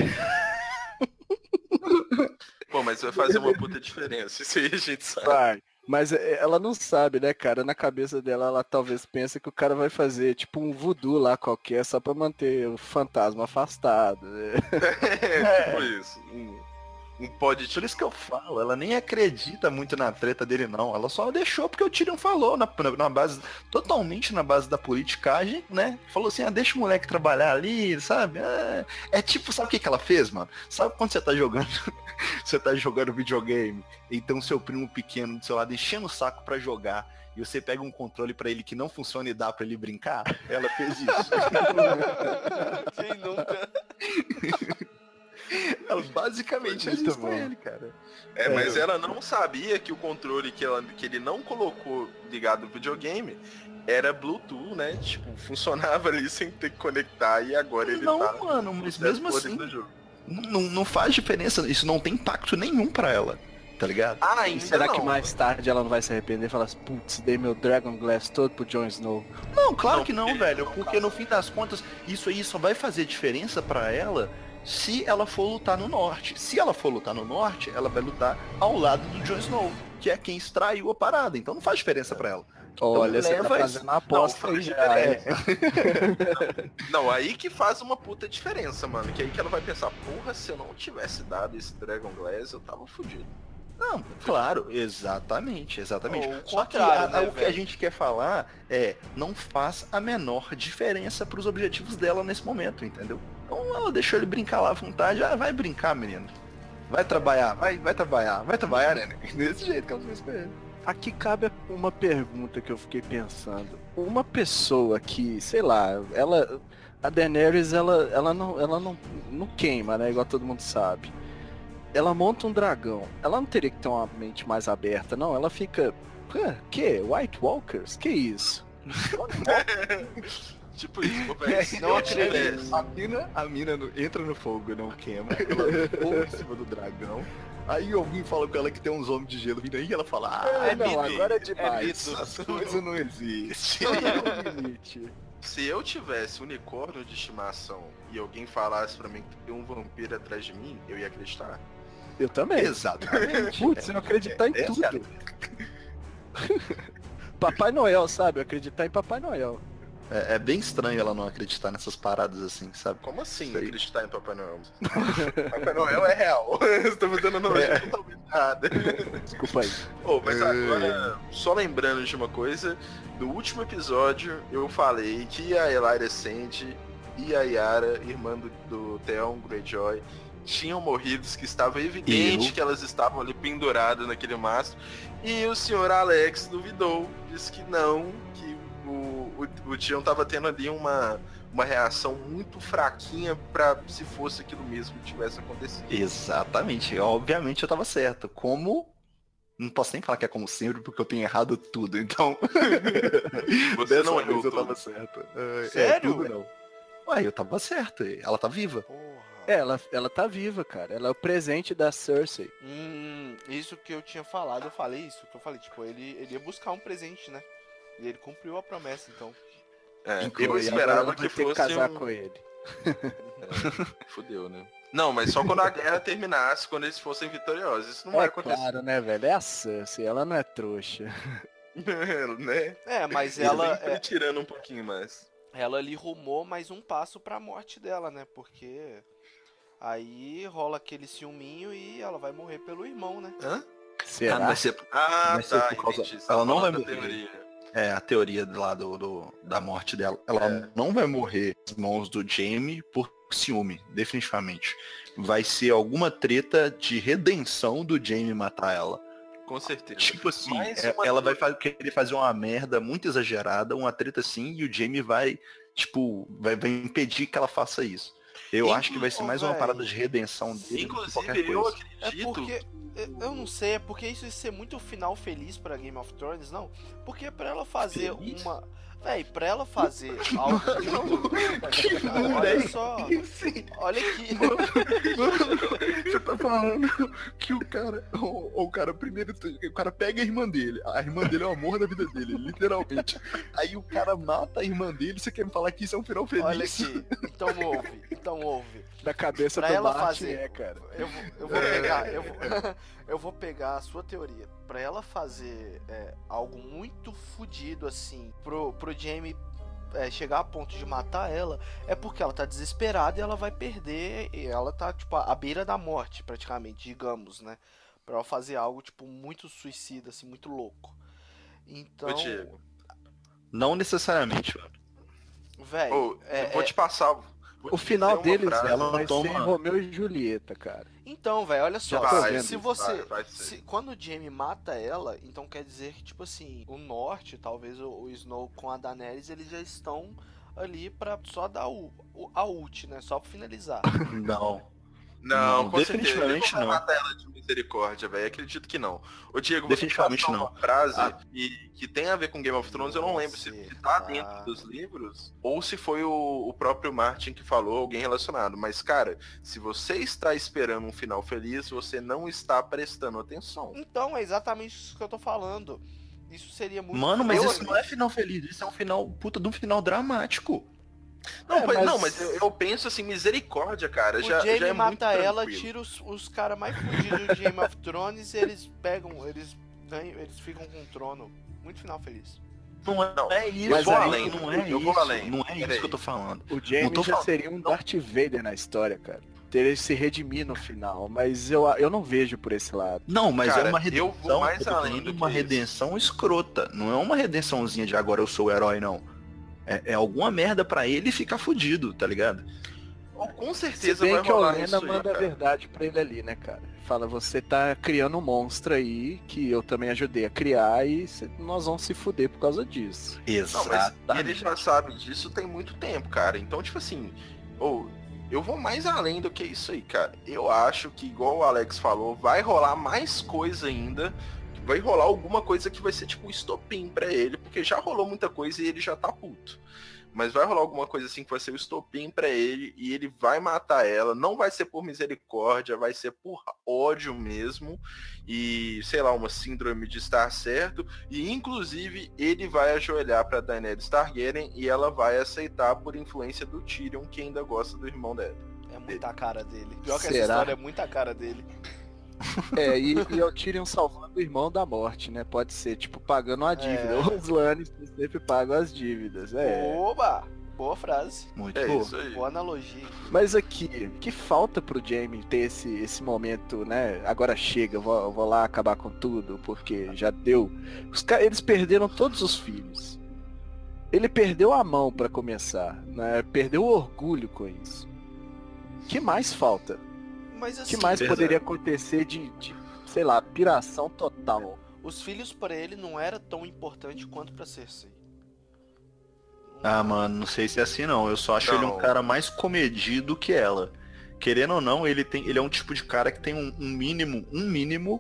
Pô, mas vai fazer uma puta diferença. Isso aí a gente sabe. vai. Mas é, ela não sabe, né, cara? Na cabeça dela, ela talvez pensa que o cara vai fazer tipo um voodoo lá qualquer só pra manter o fantasma afastado. né? É, tipo isso. Hum. Um pod Por isso que eu falo, ela nem acredita muito na treta dele, não. Ela só deixou porque o Tyrion falou, na, na, base, totalmente na base da politicagem, né? Falou assim, ah, deixa o moleque trabalhar ali, sabe? É, é tipo, sabe o que, que ela fez, mano? Sabe quando você tá jogando, você tá jogando videogame, então seu primo pequeno do seu lado enchendo o saco pra jogar, e você pega um controle pra ele que não funciona e dá pra ele brincar? Ela fez isso. Quem nunca? ela basicamente bom. ele, cara. É, mas ela não sabia que o controle que, ela, que ele não colocou ligado no videogame era Bluetooth, né? Tipo, funcionava ali sem ter que conectar e agora ele não, tá. mano, mas mesmo assim, não, não faz diferença, isso não tem impacto nenhum pra ela, tá ligado? Ah, E ainda será não. que mais tarde ela não vai se arrepender e falar assim, putz, dei meu Dragon Glass todo pro Jon Snow? Não, claro Não, que não, velho, porque no fim das contas, isso aí só vai fazer diferença pra ela se ela for lutar no norte. Se ela for lutar no norte, ela vai lutar ao lado do Jon Snow, que é quem extraiu a parada, então não faz diferença pra ela. Olha, você tá fazendo uma aposta Não, aí já. é. Não, aí que faz uma puta diferença, mano. Que aí que ela vai pensar, porra, se eu não tivesse dado esse Dragon Glass, eu tava fudido. Não, claro, exatamente, exatamente. Ou Só que a- né, o que a gente quer falar é, não faz a menor diferença pros objetivos dela nesse momento, entendeu? Então ela deixou ele brincar lá à vontade, ah, vai brincar, menino. Vai trabalhar, vai, vai trabalhar, vai trabalhar, né? Desse jeito que ela fez com ele. Aqui cabe uma pergunta que eu fiquei pensando. Uma pessoa que, sei lá, ela. A Daenerys, ela, ela, não, ela não, não queima, né? Igual todo mundo sabe. Ela monta um dragão. Ela não teria que ter uma mente mais aberta, não? Ela fica. "Hã, que? White Walkers? Que isso? Tipo isso, pô, velho. se Não acredito. A mina, a mina no- entra no fogo, não queima, ela voa em cima do dragão. Aí alguém fala com ela que tem uns homens de gelo vindo aí e ela fala, ah, É não, mito. agora é É demais. essa coisa não existe. Limite. Se eu tivesse unicórnio de estimação e alguém falasse pra mim que tem um vampiro atrás de mim, eu ia acreditar. Eu também. Exatamente. Putz, eu acreditar em Essa é tudo. Papai Noel, sabe? Acreditar em Papai Noel. É, é bem estranho ela não acreditar nessas paradas assim, sabe? Como assim aí. acreditar em Papai Noel? Papai Noel é real. Você tá fazendo analogia totalmente errada. Desculpa aí. Ô, mas É. agora, só lembrando de uma coisa, no último episódio eu falei que a Elyra Sand e a Yara, irmã do, do Theon Greyjoy, tinham morrido, que estava evidente Eu? que elas estavam ali penduradas naquele mastro. E o senhor Alex duvidou, disse que não, que o, o, o Theon tava tendo ali uma, uma reação muito fraquinha pra se fosse aquilo mesmo que tivesse acontecido. Exatamente. Obviamente eu tava certo. Como. Não posso nem falar que é como sempre, porque eu tenho errado tudo, então. Você não errou eu tava certo. É, Sério? É, tudo não. Ué, eu tava certo. Ela tá viva. Porra. É, ela, ela tá viva, cara. Ela é o presente da Cersei. Hum, isso que eu tinha falado, eu falei isso, que eu falei, tipo, ele, ele ia buscar um presente, né? E ele cumpriu a promessa, então. É, Inclui- eu esperava que vai fosse casar um... com ele. Fudeu, né? Não, mas só quando a guerra terminasse, quando eles fossem vitoriosos. Isso não vai É acontecer, claro, né, velho? É a Cersei, ela não é trouxa. né? É, mas Ele ela, é, tirando um pouquinho mais. ela ali rumou mais um passo pra morte dela, né? Porque aí rola aquele ciúminho e ela vai morrer pelo irmão, né? Hã? Será? vai ser, Ah, Vai ser tá, por causa- ela não vai morrer. teoria. É, a teoria lá do, do- da morte dela. Ela É. não vai morrer nas mãos do Jamie por ciúme, definitivamente. Vai ser alguma treta de redenção do Jamie matar ela. Com certeza. Tipo assim, é- ela vai treta. fa- querer fazer uma merda muito exagerada, uma treta assim, e o Jamie vai, tipo, vai, vai impedir que ela faça isso. Eu acho que vai ser mais uma parada de redenção dele Inclusive, eu É porque. Eu eu não sei, é porque isso ia ser muito final feliz pra Game of Thrones, não? Porque pra ela fazer Feliz? uma. Véi, pra ela fazer algo. Não, olha só. Olha aqui. Você tá falando que o cara, o, o cara primeiro, o cara pega a irmã dele, a irmã dele é o amor da vida dele, literalmente. Aí o cara mata a irmã dele, você quer me falar que isso é um final feliz? Olha aqui. Então ouve. Então ouve. Da cabeça Pra do ela Martin fazer- é, cara. Eu eu vou pegar. Eu vou, eu vou pegar a sua teoria. Pra ela fazer é, algo muito fodido assim, pro, pro Jamie é, chegar a ponto de matar ela, é porque ela tá desesperada e ela vai perder. E ela tá, tipo, à beira da morte, praticamente, digamos, né? Pra ela fazer algo, tipo, muito suicida, assim, muito louco. Então. Ô, Diego. Não necessariamente. Velho. Ô, é, eu vou é- te passar. O final deles frase. ela vai toma- ser Romeu e Julieta, cara. Então, velho, olha só. Tô se- você. Vai, vai se- quando o Jaime mata ela, então quer dizer que, tipo assim, o norte, talvez o, o Snow com a Daenerys, eles já estão ali pra só dar o, o- a ult, né? Só pra finalizar. Não. Não, Não, definitivamente não. ela de misericórdia, velho. Acredito que não. Ô, Diego, Definitivamente não. uma frase Ah. e, que tem a ver com Game of Thrones, eu não lembro se, se tá tá- dentro dos livros ou se foi o, o próprio Martin que falou, alguém relacionado. Mas, cara, se você está esperando um final feliz, você não está prestando atenção. Então, é exatamente isso que eu tô falando. Isso seria muito. Mano, mas isso não é final feliz, isso é um final, puta, de um final dramático. Não, É, mas, não, mas eu, eu penso assim, misericórdia, cara. O já, Jaime já é muito mata ela, tranquilo. tira os, os caras mais fudidos de Game of Thrones e eles pegam, eles ganham, eles ficam com o trono. Muito final feliz. Não é, Não, é isso, eu vou aí, além, não é eu isso, vou além. não é isso que eu tô falando. O tô já falando- seria um Darth Vader na história, cara. Ter ele se redimir no final, mas eu, eu não vejo por esse lado. Não, mas Cara, é uma eu redenção, vou mais além do uma isso. redenção escrota, não é uma redençãozinha de agora eu sou o herói, não. É, é alguma merda pra ele ficar fudido, tá ligado? Ou com Se certeza bem vai que a rolar Olena isso aí, manda a cara. verdade pra ele ali, né, cara? Fala, você tá criando um monstro aí que eu também ajudei a criar e nós vamos se fuder por causa disso. Mas Exato. ele já sabe disso tem muito tempo, cara. Então, tipo assim, ou eu vou mais além do que isso aí, cara. Eu acho que, igual o Alex falou, vai rolar mais coisa ainda. Vai rolar alguma coisa que vai ser tipo um estopim pra ele, porque já rolou muita coisa e ele já tá puto. Mas vai rolar alguma coisa assim que vai ser o estopim pra ele e ele vai matar ela. Não vai ser por misericórdia, vai ser por ódio mesmo. E, sei lá, uma síndrome de estar certo. E inclusive ele vai ajoelhar pra Daenerys Targaryen e ela vai aceitar por influência do Tyrion, que ainda gosta do irmão dela. É muita cara dele. Pior que essa Será? história é muita cara dele. É, e, e é o Tyrion salvando o irmão da morte, né? Pode ser, tipo, pagando a dívida. É. Os Lannisters sempre pagam as dívidas, é. Oba! Boa frase. Muito É bom. isso aí. Boa analogia. Mas aqui, que falta pro Jaime ter esse, esse momento, né? Agora chega, eu vou, eu vou lá acabar com tudo, porque já deu. Os eles perderam todos os filhos. Ele perdeu a mão pra começar, né? Perdeu o orgulho com isso. que mais falta? Mas O assim, que mais verdade. poderia acontecer de, de, sei lá, piração total? os filhos pra ele não era tão importante quanto pra Cersei. Ah, mano, não sei se é assim não. Eu só acho ele um Não. cara mais comedido que ela. Querendo ou não, ele tem, ele é um tipo de cara que tem um, um mínimo, um mínimo,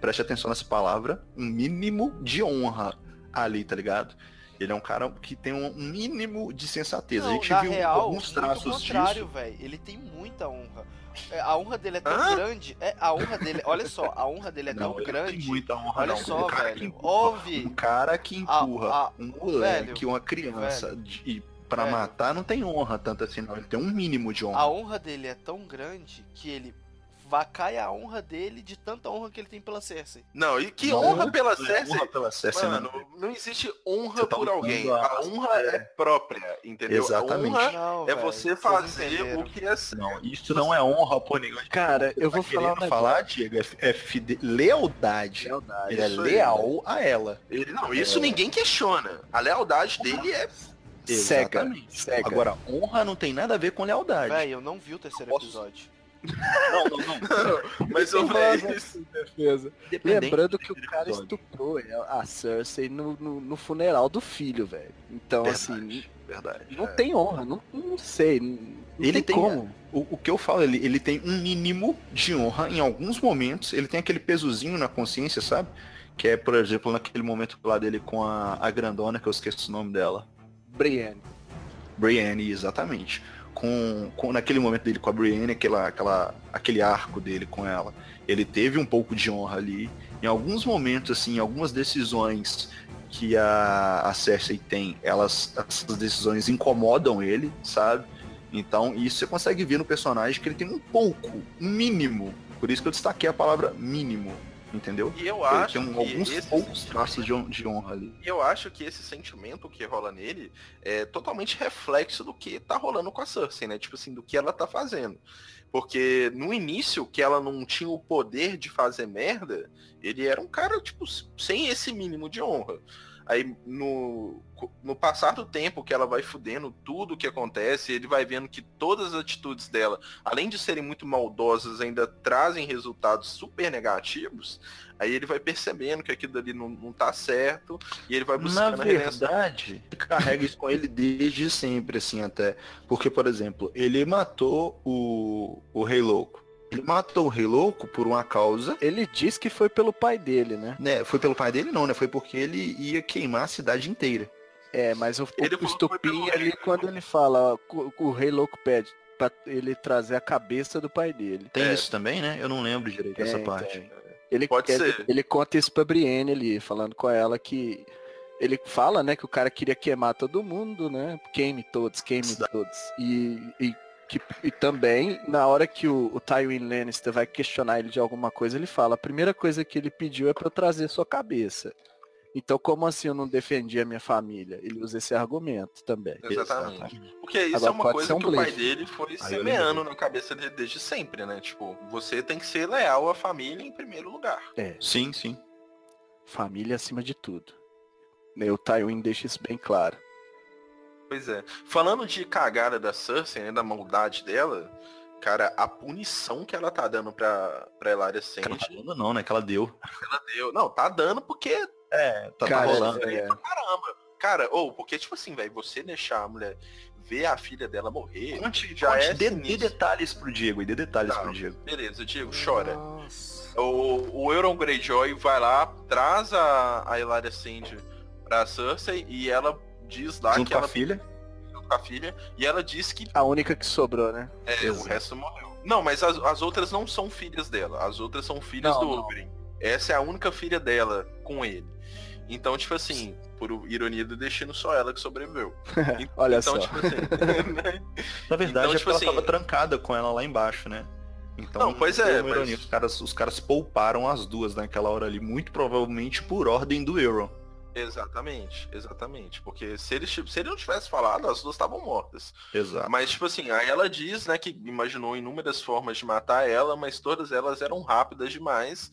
preste atenção nessa palavra, um mínimo de honra ali, tá ligado? Ele é um cara que tem um mínimo de sensatez. Não, a gente na viu real, alguns muito traços contrário, disso. velho. Ele tem muita honra. É, A honra dele é tão Hã? grande. É, a honra dele, olha só, a honra dele é Não, tão grande. tem muita honra, Olha não. só, um cara que velho. empurra, Ouve. um cara que A- empurra a- um moleque, velho, uma criança, de, e pra Velho. matar não tem honra tanto assim, não. Ele tem um mínimo de honra. A honra dele é tão grande que ele vacai a honra dele de tanta honra que ele tem pela Cersei. Não, e que Não, honra pela é Cersei. honra pela Cersei, Mano, não. não existe honra tá por alguém. a- A honra é própria, entendeu? Exatamente. A honra Não, é velho, você fazer o que é certo. Não, isso não é honra, pô, negócio. Cara, eu vou Tá falar um falar, Diego, é, é fide- lealdade. Lealdade. Ele é Isso aí, leal a ela. Ele, não, isso ninguém questiona. A lealdade dele é. Cega, Exatamente. cega. Agora, honra não tem nada a ver com lealdade. Velho, eu não vi o terceiro Posso- episódio. Não, não, não. Mas eu Mas, isso. defesa. Lembrando do que o cara estuprou a Cersei no, no, no funeral do filho, velho. Então, assim, Verdade, verdade. não tem honra, não, não sei. Não Ele tem tem- como. O, o que eu falo, ele, ele tem um mínimo de honra em alguns momentos. Ele tem aquele pesozinho na consciência, sabe? Que é, por exemplo, naquele momento lá dele com a, a grandona, que eu esqueço o nome dela. Brienne. Brienne, exatamente. Com, com naquele momento dele com a Brienne, aquela, aquela, aquele arco dele com ela, ele teve um pouco de honra ali. Em alguns momentos, assim, algumas decisões que a, a Cersei tem, elas, essas decisões incomodam ele, sabe? Então, isso você consegue ver no personagem que ele tem um pouco, um mínimo. Por isso que eu destaquei a palavra mínimo entendeu? E eu Ele acho tem um- que alguns esse poucos sentimento- traços de, de honra ali. E eu acho que esse sentimento que rola nele é totalmente reflexo do que tá rolando com a Cersei, né? Tipo assim, do que ela tá fazendo. Porque no início, que ela não tinha o poder de fazer merda, ele era um cara, tipo, sem esse mínimo de honra. Aí no, no passar do tempo que ela vai fudendo tudo o que acontece, ele vai vendo que todas as atitudes dela, além de serem muito maldosas, ainda trazem resultados super negativos. Aí ele vai percebendo que aquilo ali não, não tá certo e ele vai Na buscando a redenção. verdade, ele carrega isso com ele desde sempre, assim, até. Porque, por exemplo, ele matou o, o Rei Louco. Ele matou o Rei Louco por uma causa. Ele diz que foi pelo pai dele, né? Né, foi pelo pai dele não, né? Foi porque ele ia queimar a cidade inteira. É, mas o, o estupim ali rei. quando ele fala, ó, o, o rei louco pede pra ele trazer a cabeça do pai dele. Tem É. isso também, né? Eu não lembro direito Tem, dessa parte. tem. Ele, Pode ele, ser. ele conta isso pra Brienne ali, falando com ela que ele fala, né, que o cara queria queimar todo mundo, né? Queime todos, queime Cidade. todos. E, e, que, e também, na hora que o, o Tywin Lannister vai questionar ele de alguma coisa, ele fala, a primeira coisa que ele pediu é pra eu trazer sua cabeça. Então, como assim eu não defendi a minha família? Ele usa esse argumento também. Exatamente. Porque isso Agora é uma coisa um que o pai blefe. dele foi semeando na cabeça dele desde sempre, né? Tipo, você tem que ser leal à família em primeiro lugar. É, Sim, sim. família acima de tudo. O Tywin deixa isso bem claro. Pois é. Falando de cagada da Cersei, né, da maldade dela, cara, a punição que ela tá dando pra, pra Elaria Que ela tá Sand, dando não, né? Que ela deu. ela deu. Não, tá dando porque É, tá, Cara, tá rolando. é, caramba. Cara, ou porque, tipo assim, velho, você deixar a mulher ver a filha dela morrer, Conte, já conte, é dê, dê detalhes pro Diego e dê detalhes Tá. pro Diego. Beleza, Diego, chora. Nossa. O, o Euron Greyjoy vai lá, traz a, a Elaria Sand pra Cersei e ela diz lá Junto que com ela a filha. junto com a filha e ela diz que A única que sobrou, né? é, o Exato. resto morreu. Não, mas as, as outras não são filhas dela. As outras são filhas Não, do não. Oberyn. Essa é a única filha dela com ele. Então, tipo assim, por ironia do destino, só ela que sobreviveu. Olha então, só. tipo assim. né? Na verdade, Então, é tipo assim- ela tava trancada com ela lá embaixo, né? Então, Não, pois é, mas- ironia. Os, caras, os caras pouparam as duas naquela hora ali, muito provavelmente por ordem do Euron. Exatamente, exatamente. Porque se ele, se ele não tivesse falado, as duas estavam mortas. Exato. Mas, tipo assim, aí ela diz, né, que imaginou inúmeras formas de matar ela, mas todas elas eram rápidas demais.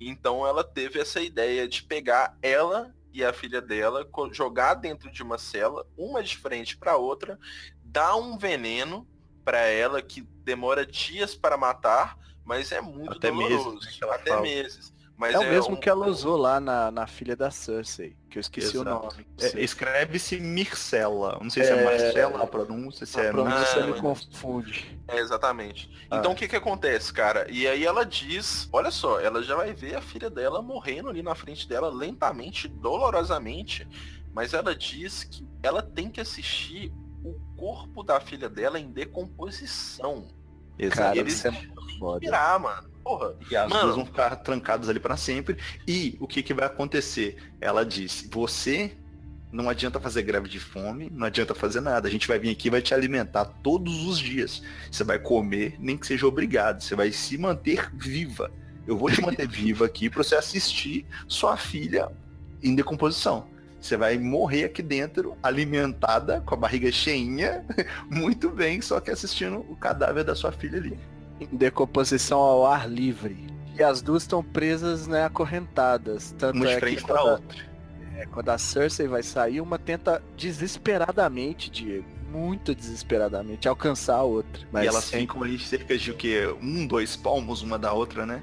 Então ela teve essa ideia de pegar ela e a filha dela, jogar dentro de uma cela, uma de frente para outra, dar um veneno para ela que demora dias para matar, mas é muito Até meses, doloroso. né, que ela Até fala. meses. Mas É o mesmo um- que ela usou lá na, na filha da Cersei, que eu esqueci o Exato. nome. É, Escreve-se Mircela. Não sei se é, É, Marcela a pronúncia, se A é pronúncia me confunde. É, exatamente. Ah. Então o que que acontece, cara? E aí ela diz, olha só, ela já vai ver a filha dela morrendo ali na frente dela lentamente, dolorosamente, mas ela diz que ela tem que assistir o corpo da filha dela em decomposição. Exato. Cara, eles- isso é foda. Virar, mano. Porra. E as Mano. duas vão ficar trancadas ali para sempre. E o que, que vai acontecer? Ela disse, você não adianta fazer greve de fome, não adianta fazer nada. A gente vai vir aqui e vai te alimentar todos os dias. Você vai comer, nem que seja obrigado. Você vai se manter viva. Eu vou te manter viva aqui para você assistir sua filha em decomposição. Você vai morrer aqui dentro, alimentada, com a barriga cheinha, muito bem, só que assistindo o cadáver da sua filha ali. Em decomposição ao ar livre. E as duas estão presas, né, acorrentadas. Tanto Uma de é frente que para quando, a- outra. é, quando a Cersei vai sair, uma tenta desesperadamente, Diego, muito desesperadamente, alcançar a outra. Mas e elas ficam ali cerca de o quê? Um, dois palmos uma da outra, né?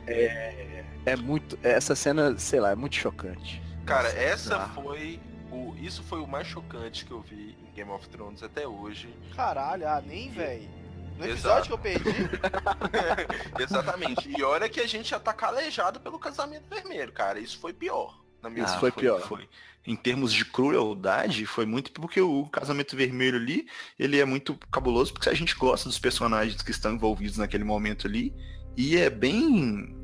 é muito. Essa cena, sei lá, é muito chocante. Cara, Nossa, essa bizarro. foi. O, isso foi o mais chocante que eu vi em Game of Thrones até hoje. Caralho, ah, nem, velho. No Exato. episódio que eu perdi, Exatamente. E olha que a gente já tá calejado pelo casamento vermelho, cara. Isso foi pior. Na minha Isso foi pior. Foi. Em termos de crueldade, foi muito porque o casamento vermelho ali, ele é muito cabuloso, porque a gente gosta dos personagens que estão envolvidos naquele momento ali. E é bem.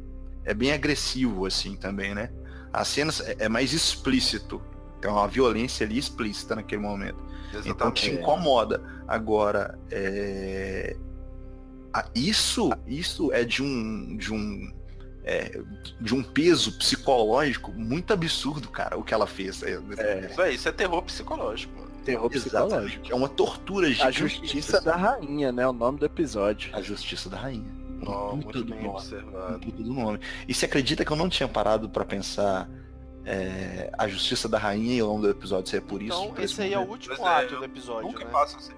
É bem agressivo, assim, também, né? As cenas é, é mais explícito. Tem uma violência ali explícita naquele momento. Então te Exatamente. incomoda. Agora, é... isso, isso é de um, de um é, de um peso psicológico muito absurdo, cara, o que ela fez. É, Isso, é, isso é terror psicológico, mano. Terror psicológico. exatamente. É uma tortura A gigante. Justiça da Rainha, né? O nome do episódio. A Justiça da Rainha. Um muito do bem nome. Observado. puta do nome. E você acredita que eu não tinha parado pra pensar é, a Justiça da Rainha e o nome do episódio ser por isso? Então esse aí é o último Mas é, ato do episódio, Nunca né? passa assim.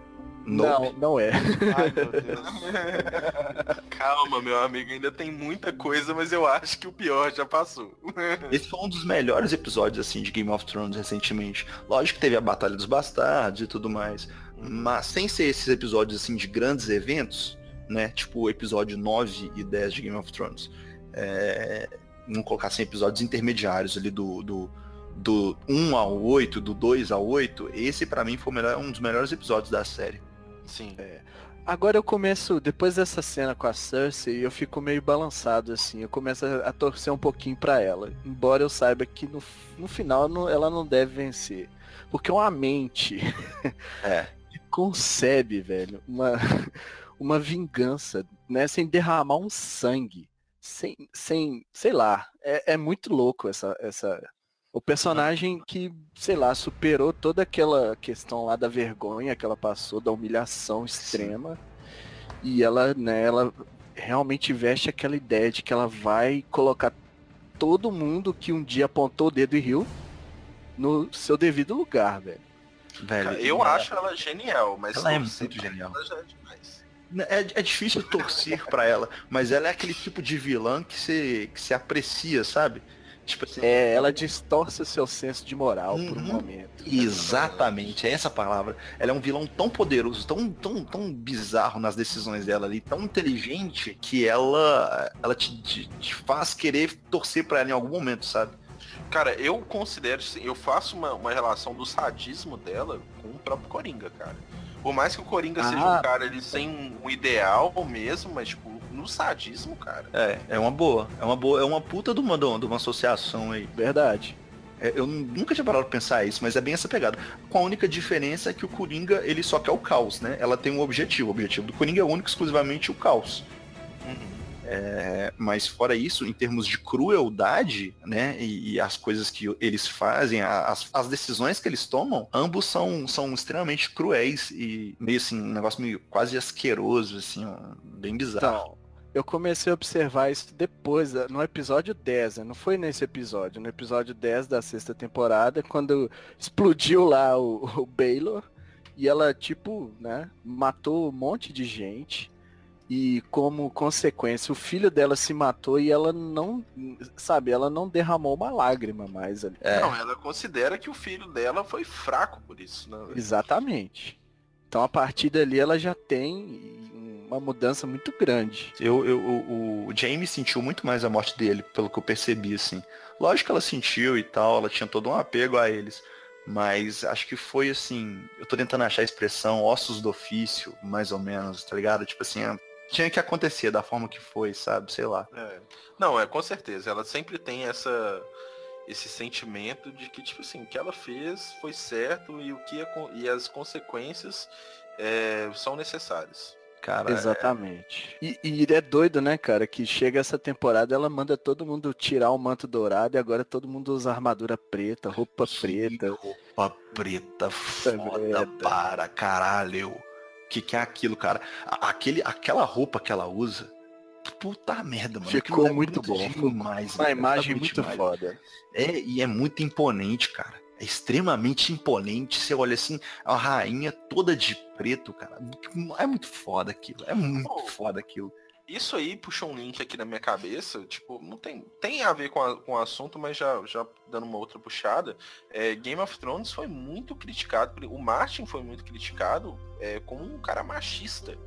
Nope. Não, não é. Ai, meu Deus. Calma, meu amigo, ainda tem muita coisa, mas eu acho que o pior já passou. Esse foi um dos melhores episódios assim de Game of Thrones recentemente. Lógico que teve a Batalha dos Bastardos e tudo mais, mas sem ser esses episódios assim de grandes eventos, né? Tipo o episódio 9 e 10 de Game of Thrones. É... Vamos colocar assim episódios intermediários ali do, do, do 1 ao 8, do 2 ao 8. Esse pra mim foi melhor, um dos melhores episódios da série. Sim. Agora eu começo, depois dessa cena com a Cersei, eu fico meio balançado assim. Eu começo a, a torcer um pouquinho pra ela. Embora eu saiba que no, no final não- ela não deve vencer. Porque uma mente É. que concebe, velho, uma, uma vingança, né? Sem derramar um sangue. Sem, sem sei lá. É, é muito louco essa, essa. O personagem que, sei lá, superou toda aquela questão lá da vergonha que ela passou, da humilhação extrema. E ela, né, ela realmente veste aquela ideia de que ela vai colocar todo mundo que um dia apontou o dedo e riu no seu devido lugar, velho. Velho, Cara, eu ela- acho ela genial, mas Ela é muito genial. ela já é demais. É, é difícil torcer pra ela, mas ela é aquele tipo de vilã que você que você aprecia, sabe? Tipo assim, É, ela distorce o seu senso de moral por um Uhum. momento. Exatamente, é essa a palavra. Ela é um vilão tão poderoso, tão, tão, tão bizarro nas decisões dela ali, tão inteligente que ela, ela te, te- te faz querer torcer pra ela em algum momento, sabe? Cara, eu considero, assim, eu faço uma, uma relação do sadismo dela com o próprio Coringa, cara. Por mais que o Coringa Ah. seja um cara ele sem um, ideal mesmo, mas tipo, no sadismo, cara. É, é uma boa. É uma boa, é uma puta de uma, de uma associação aí. Verdade. É, eu nunca tinha parado pra pensar isso, mas é bem essa pegada. Com a única diferença é que o Coringa, ele só quer o caos, né? Ela tem um objetivo. O objetivo do Coringa é único e exclusivamente o caos. É, mas fora isso, em termos de crueldade, né, e, e as coisas que eles fazem, as, as decisões que eles tomam, ambos são, são extremamente cruéis e meio assim, um negócio meio quase asqueroso, assim, bem bizarro. Então, eu comecei a observar isso depois, da- no episódio 10, né? não foi nesse episódio, no episódio 10 da sexta temporada, quando explodiu lá o, o Baylor e ela, tipo, né, matou um monte de gente. E como consequência, o filho dela se matou e ela não, sabe, ela não derramou uma lágrima mais ali. É. Não, ela considera que o filho dela foi fraco por isso, né? Exatamente. Então a partir dali ela já tem uma mudança muito grande. Eu, eu, o, o Jamie sentiu muito mais a morte dele, pelo que eu percebi, assim. Lógico que ela sentiu e tal, ela tinha todo um apego a eles. Mas acho que foi assim, eu tô tentando achar a expressão ossos do ofício, mais ou menos, tá ligado? Tipo assim, é, tinha que acontecer da forma que foi, sabe? Sei lá. É. Não, é com certeza. Ela sempre tem essa esse sentimento de que tipo assim, o que ela fez foi certo e o que acon- e as consequências é, são necessárias. Cara, Exatamente. E, e é doido, né, cara, que chega essa temporada, ela manda todo mundo tirar o manto dourado e agora todo mundo usa armadura preta, roupa que preta. roupa preta foda merda. para caralho. Que que é aquilo, cara? Aquele, aquela roupa que ela usa, puta merda, mano. Ficou é muito bom. demais. Uma velho. imagem Tá muito demais. foda. É, e é muito imponente, cara. É extremamente imponente. Você olha assim, a rainha toda de preto, cara. É muito foda aquilo. É muito Oh. foda aquilo. Isso aí puxou um link aqui na minha cabeça, tipo, não tem, tem a ver com, a- com o assunto, mas já, já dando uma outra puxada, é, Game of Thrones foi muito criticado, o Martin foi muito criticado é, como um cara machista.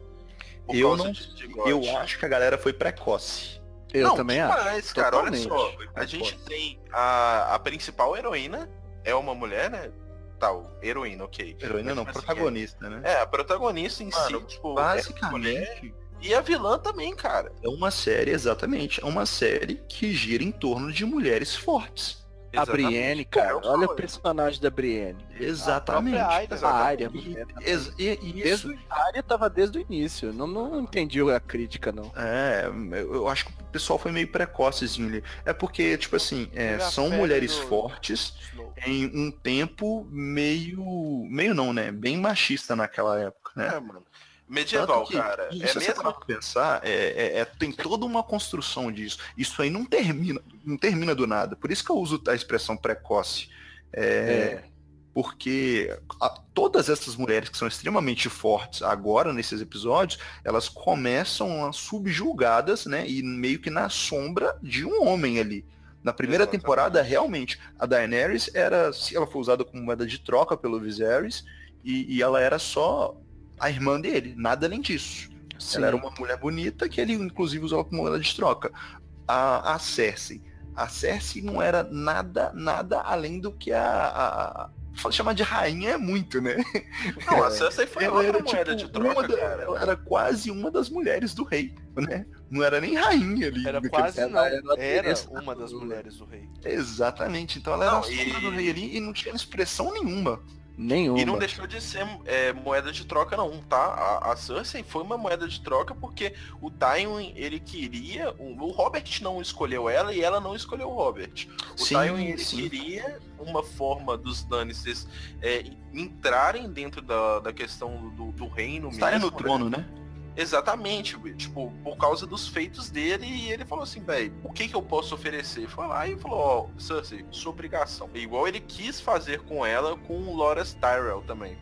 Eu não- de- de. Eu acho que a galera foi precoce. Eu não, também acho. demais, cara, olha só, a gente tem a, a principal heroína, é uma mulher, né? Tal, heroína, ok. Heroína Mas, não, tipo assim, protagonista, né? É, a protagonista em Mano, si, tipo, é mulher, Basicamente, e a vilã também, cara. é uma série, exatamente, é uma série que gira em torno de mulheres fortes. A Exatamente. Brienne, cara, Eu olha o personagem da Brienne. Exatamente. A própria Aida. A área. E, ex- e- e Desde, isso, a área tava desde o início. Não, não entendi a crítica, não. é, eu eu acho que o pessoal foi meio precocezinho ali. É porque, tipo assim, é, a são mulheres do- fortes Snow. em um tempo meio. meio não, né? Bem machista naquela época, né? É, mano. Medieval, que, cara. É mesmo. pra pensar, é, é- é- tem toda uma construção disso. Isso aí não termina, não termina do nada. Por isso que eu uso a expressão precoce. É, Porque a- todas essas mulheres que são extremamente fortes agora nesses episódios, elas começam a subjugadas, né? E meio que na sombra de um homem ali. Na primeira Exatamente. temporada, realmente, a Daenerys era, se ela foi usada como moeda de troca pelo Viserys, e, e ela era só a irmã dele, nada além disso. Sim. Ela era uma mulher bonita que ele inclusive usava como moeda de troca. A, a Cersei. A Cersei não era nada, nada além do que a. a, a chamar de rainha é muito, né? Não, a Cersei foi Ela era, moeda tipo, de troca, uma da- cara. ela era quase uma das mulheres do rei, né? Não era nem rainha ali. Era quase Ela não. era a Era Teresa uma das mulheres do rei. Exatamente. Então ela era Não, a sombra e- do rei ali e não tinha expressão nenhuma. Nenhuma. E não deixou de ser é, moeda de troca não, tá? A, a Cersei foi uma moeda de troca porque o Tywin, ele queria... O, Robert não escolheu ela e ela não escolheu o Robert. O Sim, Tywin, ele sim. queria uma forma dos Lannisters é, entrarem dentro da, da questão do, do reino Está mesmo, no né? trono, né? Exatamente, tipo, por causa dos feitos dele, e ele falou assim, velho, o que que eu posso oferecer? Foi lá e falou, ó, Cersei, sua obrigação. Igual ele quis fazer com ela, com o Loras Tyrell também.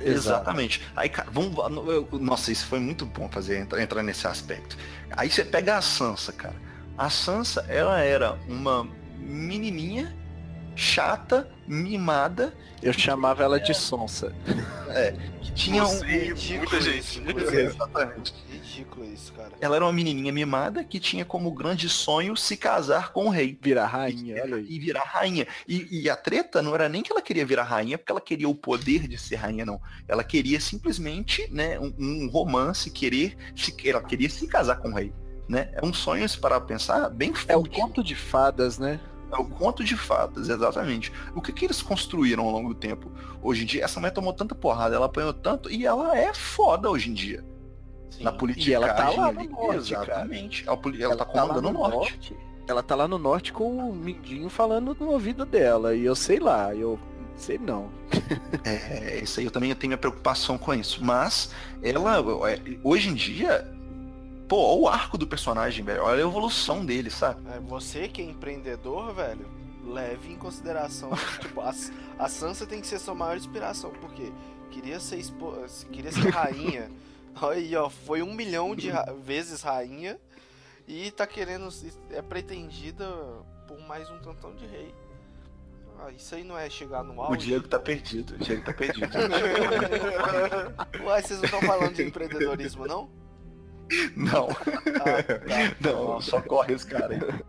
Exatamente. Aí, cara, vamos. Nossa, isso foi muito bom fazer entrar, entrar nesse aspecto. Aí você pega a Sansa, cara. A Sansa, ela era uma menininha chata, mimada, Eu chamava ela de sonsa. que tinha um. E muita gente. Exatamente. Ridículo isso, cara. Ela era uma menininha mimada que tinha como grande sonho se casar com o rei. Virar rainha, olha aí. E virar rainha. E, e a treta não era nem que ela queria virar rainha, porque ela queria o poder de ser rainha, não. Ela queria simplesmente, né, um, um romance, querer, se, ela queria se casar com o rei. Né? É um sonho, se parar pra pensar, bem É o forte. conto de fadas, né? É o conto de fadas, exatamente. O que, que eles construíram ao longo do tempo? Hoje em dia, essa mulher tomou tanta porrada, ela apanhou tanto, e ela é foda hoje em dia. Sim. Na política. E ela tá lá no norte. Exatamente. A poli- Ela, tá lá comandando o norte. Ela tá lá no norte com o Mindinho falando no ouvido dela. E eu sei lá, eu sei não. É, isso aí eu também tenho minha preocupação com isso. Mas ela, é, hoje em dia, pô, olha o arco do personagem, velho. Olha a evolução dele, sabe? É, você que é empreendedor, velho, leve em consideração. tipo, a, a Sansa tem que ser sua maior inspiração, porque queria ser espo... queria ser rainha. Olha aí, ó, foi um milhão de ra- vezes rainha e tá querendo. é pretendida por mais um tantão de rei. Ah, isso aí não é chegar no O auge. Diego tá perdido. O Diego tá perdido. Uai, vocês não estão falando de empreendedorismo, não? Não, Ah, tá. não, só corre os caras aí.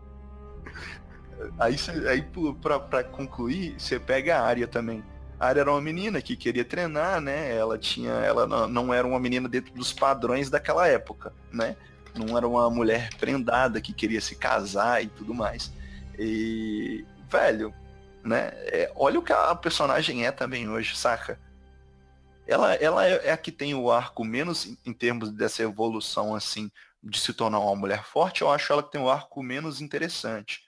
Aí, cê- aí pra, pra concluir, você pega a área também. A área era uma menina que queria treinar, né? Ela tinha. Ela não- não era uma menina dentro dos padrões daquela época, né? Não era uma mulher prendada que queria se casar e tudo mais. E. Velho, né? é, olha o que a personagem é também hoje, saca? Ela, ela é, é a que tem o arco menos em, termos dessa evolução assim de se tornar uma mulher forte, eu acho ela que tem o arco menos interessante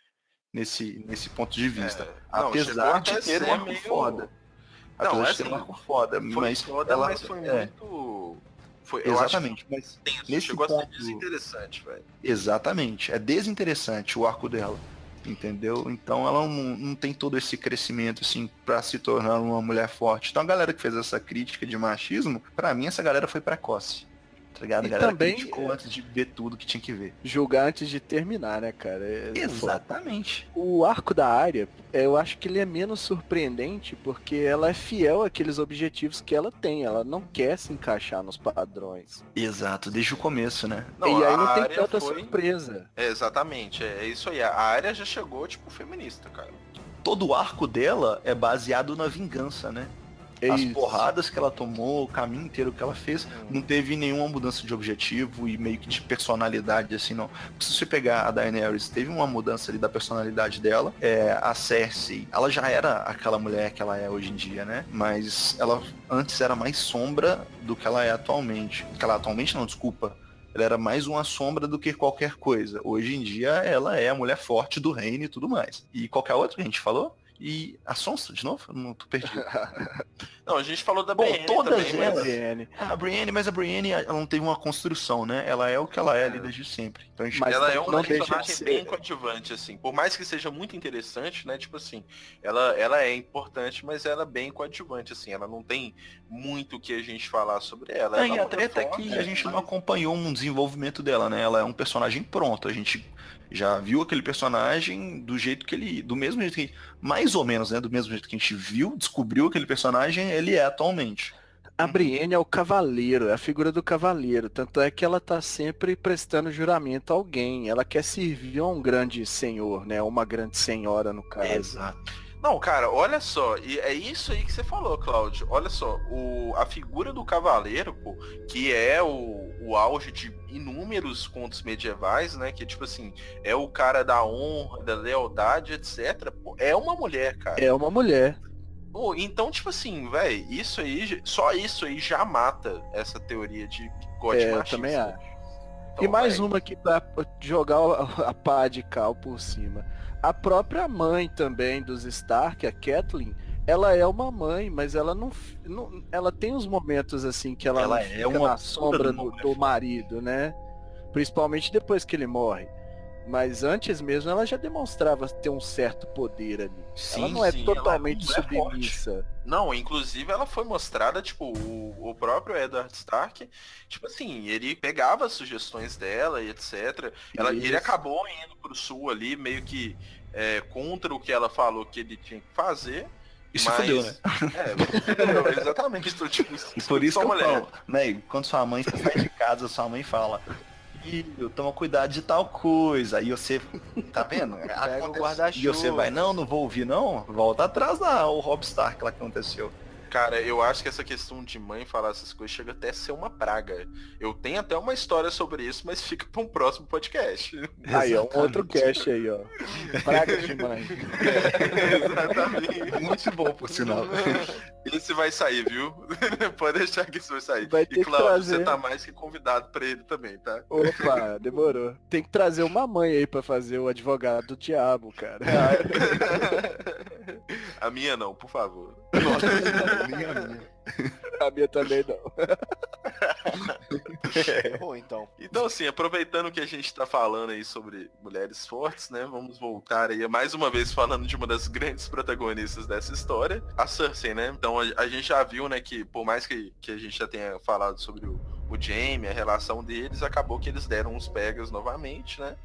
nesse, nesse ponto de vista. É, não, Apesar de ter ser um arco meio- foda. Não, Apesar é de ter um assim, arco foda, Foi mas foda, ela mas foi é, muito... Foi, exatamente, mas tenso, nesse chegou a ser ponto- desinteressante, velho. exatamente, é desinteressante o arco dela. Entendeu? Então ela não, não tem todo esse crescimento assim para se tornar uma mulher forte. Então a galera que fez essa crítica de machismo, pra mim essa galera foi precoce. Tá ligado? E galera também, criticou é, antes de ver tudo que tinha que ver. Julgar antes de terminar, né, cara? É- Exatamente. O arco da área, eu acho que ele é menos surpreendente porque ela é fiel àqueles objetivos que ela tem. Ela não quer se encaixar nos padrões. Exato, desde o começo, né? Não, e aí a não tem área tanta foi- surpresa. É, exatamente, é isso aí. A área já chegou, tipo, feminista, cara. Todo o arco dela é baseado na vingança, né? É As isso. porradas que ela tomou, o caminho inteiro que ela fez, não teve nenhuma mudança de objetivo e meio que de personalidade, assim, não. Se você pegar a Daenerys, teve uma mudança ali da personalidade dela. É, a Cersei, ela já era aquela mulher que ela é hoje em dia, né? Mas ela antes era mais sombra do que ela é atualmente. Que ela atualmente não, desculpa. Ela era mais uma sombra do que qualquer coisa. Hoje em dia ela é a mulher forte do reino e tudo mais. E qualquer outro que a gente falou? E a Sonsa, de novo? Eu Não tô perdido. Não, a gente falou da Bom, Brienne todas também, elas- mas... Brienne. A Brienne, mas a Brienne ela não teve uma construção, né? Ela é o que ela é ali desde sempre. Então a gente Mas ela não- é uma não de personagem bem coadjuvante, assim. Por mais que seja muito interessante, né? Tipo assim, ela, ela é importante, mas ela é bem coadjuvante, assim. Ela não tem muito o que a gente falar sobre ela. É, Ela e é a uma treta é que a gente não acompanhou um desenvolvimento dela, né? Ela é um personagem pronto. A gente já viu aquele personagem do jeito que ele. Do mesmo jeito que. Mais ou menos, né? Do mesmo jeito que a gente viu, descobriu aquele personagem, ele é atualmente. A Brienne é o cavaleiro, é a figura do cavaleiro. Tanto é que ela tá sempre prestando juramento a alguém. Ela quer servir a um grande senhor, né? Uma grande senhora, no caso. Exato. Não, cara, olha só, e é isso aí que você falou, Cláudio. Olha só, o, a figura do cavaleiro, pô, que é o, o auge de inúmeros contos medievais, né? Que tipo assim, é o cara da honra, da lealdade, etc. Pô, é uma mulher, cara. É uma mulher. Pô, então, tipo assim, velho, isso aí, só isso aí já mata essa teoria de bigode É, eu machista. também acho. Então, e mais véi, uma aqui pra jogar a pá de cal por cima. A própria mãe também dos Stark, a Kathleen, ela é uma mãe, mas ela não, não- ela tem uns momentos assim que ela, Ela é fica uma na sombra do, mulher do marido, né? Principalmente depois que ele morre. Mas antes mesmo ela já demonstrava ter um certo poder ali. ela não é sim, ela é totalmente uma mulher submissa. Não, inclusive ela foi mostrada, tipo, o, o próprio Edward Stark, tipo assim, ele pegava as sugestões dela e etc. Ela, Isso. ele acabou indo pro sul ali, meio que é, contra o que ela falou que ele tinha que fazer. Isso mas... fodeu, né? É, não, exatamente. Tô, tipo, E por isso que eu mulher. falo, né? Quando sua mãe sai de casa, sua mãe fala. Filho, toma cuidado de tal coisa. Aí você, tá vendo? Pega o E guarda-chuva. você vai, não, não vou ouvir não. Volta atrás lá, o Rob Stark lá que aconteceu. Cara, eu acho que essa questão de mãe falar essas coisas chega até a ser uma praga. Eu tenho até uma história sobre isso, mas fica para um próximo podcast. Aí, ó, um outro cast aí, ó. Praga de mãe. Exatamente. Muito bom, por sinal. Esse vai sair, viu? Pode deixar que isso vai sair. Vai ter e que Cláudio, trazer. você tá mais que convidado pra ele também, tá? Opa, demorou. Tem que trazer uma mãe aí pra fazer o advogado do diabo, cara. A minha não, por favor. Nem a minha. A minha também não. Errou, então. Então, assim, aproveitando que a gente tá falando aí sobre mulheres fortes, né? Vamos voltar aí mais uma vez falando de uma das grandes protagonistas dessa história, a Cersei, né? Então a, a gente já viu, né, que por mais que, que a gente já tenha falado sobre o, o Jaime, a relação deles, acabou que eles deram uns pegas novamente, né?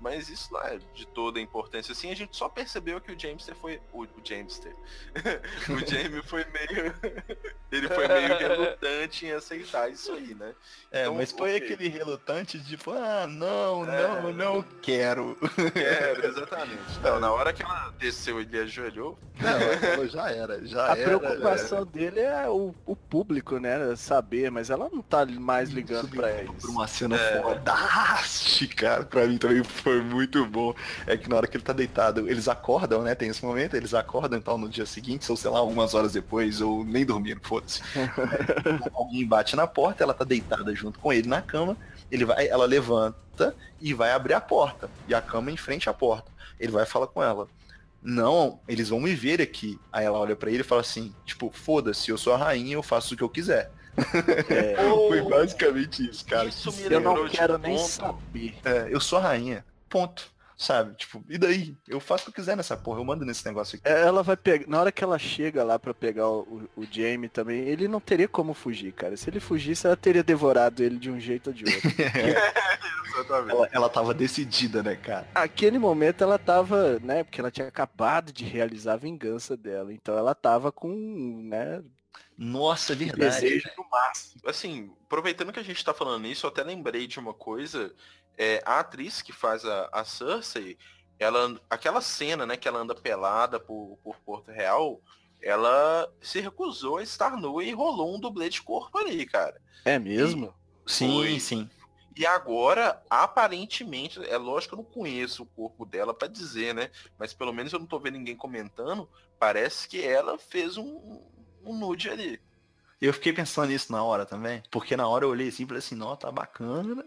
Mas isso não é de toda importância assim, a gente só percebeu que o Jamester foi. O, o Jamester. o Jaime foi meio. ele foi meio relutante em aceitar isso aí, né? É, Então, mas foi aquele relutante de tipo, ah, não, É. não, não quero. É, exatamente. Então, na hora que ela desceu e ele ajoelhou, Não, já era, já A era. preocupação dele é o, o público, né? Saber, mas ela não tá mais ligando pra Por isso. uma cena É. fodástica, cara, pra mim também foi muito bom. É que na hora que ele tá deitado, eles acordam, né? Tem esse momento, eles acordam então no dia seguinte, ou sei lá, algumas horas depois, ou nem dormiram, foda-se. Alguém bate na porta, ela tá deitada junto com ele na cama, ele vai, ela levanta e vai abrir a porta. E a cama em frente à porta. Ele vai falar com ela. Não, eles vão me ver aqui. Aí ela olha pra ele e fala assim, tipo, foda-se, eu sou a rainha, eu faço o que eu quiser. É, Foi basicamente isso, cara. isso me eu não quero nem ponto. saber. É, eu sou a rainha. Ponto. Sabe? Tipo, e daí? Eu faço o que eu quiser nessa porra, eu mando nesse negócio aqui. É, Ela vai pegar. Na hora que ela chega lá pra pegar o, o, Jamie também, ele não teria como fugir, cara. Se ele fugisse, ela teria devorado ele de um jeito ou de outro. Exatamente. Ela, ela tava decidida, né, cara? Aquele momento ela tava, né? Porque ela tinha acabado de realizar a vingança dela. Então ela tava com, né? Nossa, verdade. Desejo no máximo. Assim, aproveitando que a gente tá falando isso, eu até lembrei de uma coisa. É, a atriz que faz a, a Cersei, ela, aquela cena, né, que ela anda pelada por, por Porto Real, ela se recusou a estar nua e rolou um dublê de corpo ali, cara. É mesmo? Sim, Foi. sim. E agora, aparentemente, é lógico que eu não conheço o corpo dela pra dizer, né? Mas pelo menos eu não tô vendo ninguém comentando. Parece que ela fez um, um nude ali. Eu fiquei pensando nisso na hora também. Porque na hora eu olhei assim e falei assim, não, tá bacana.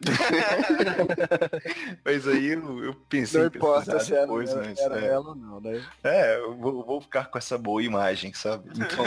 Mas aí eu, eu pensei Não importa se era, depois, era, mas, era é. ela ou não, né? É, eu vou, vou ficar com essa boa imagem, sabe? Então,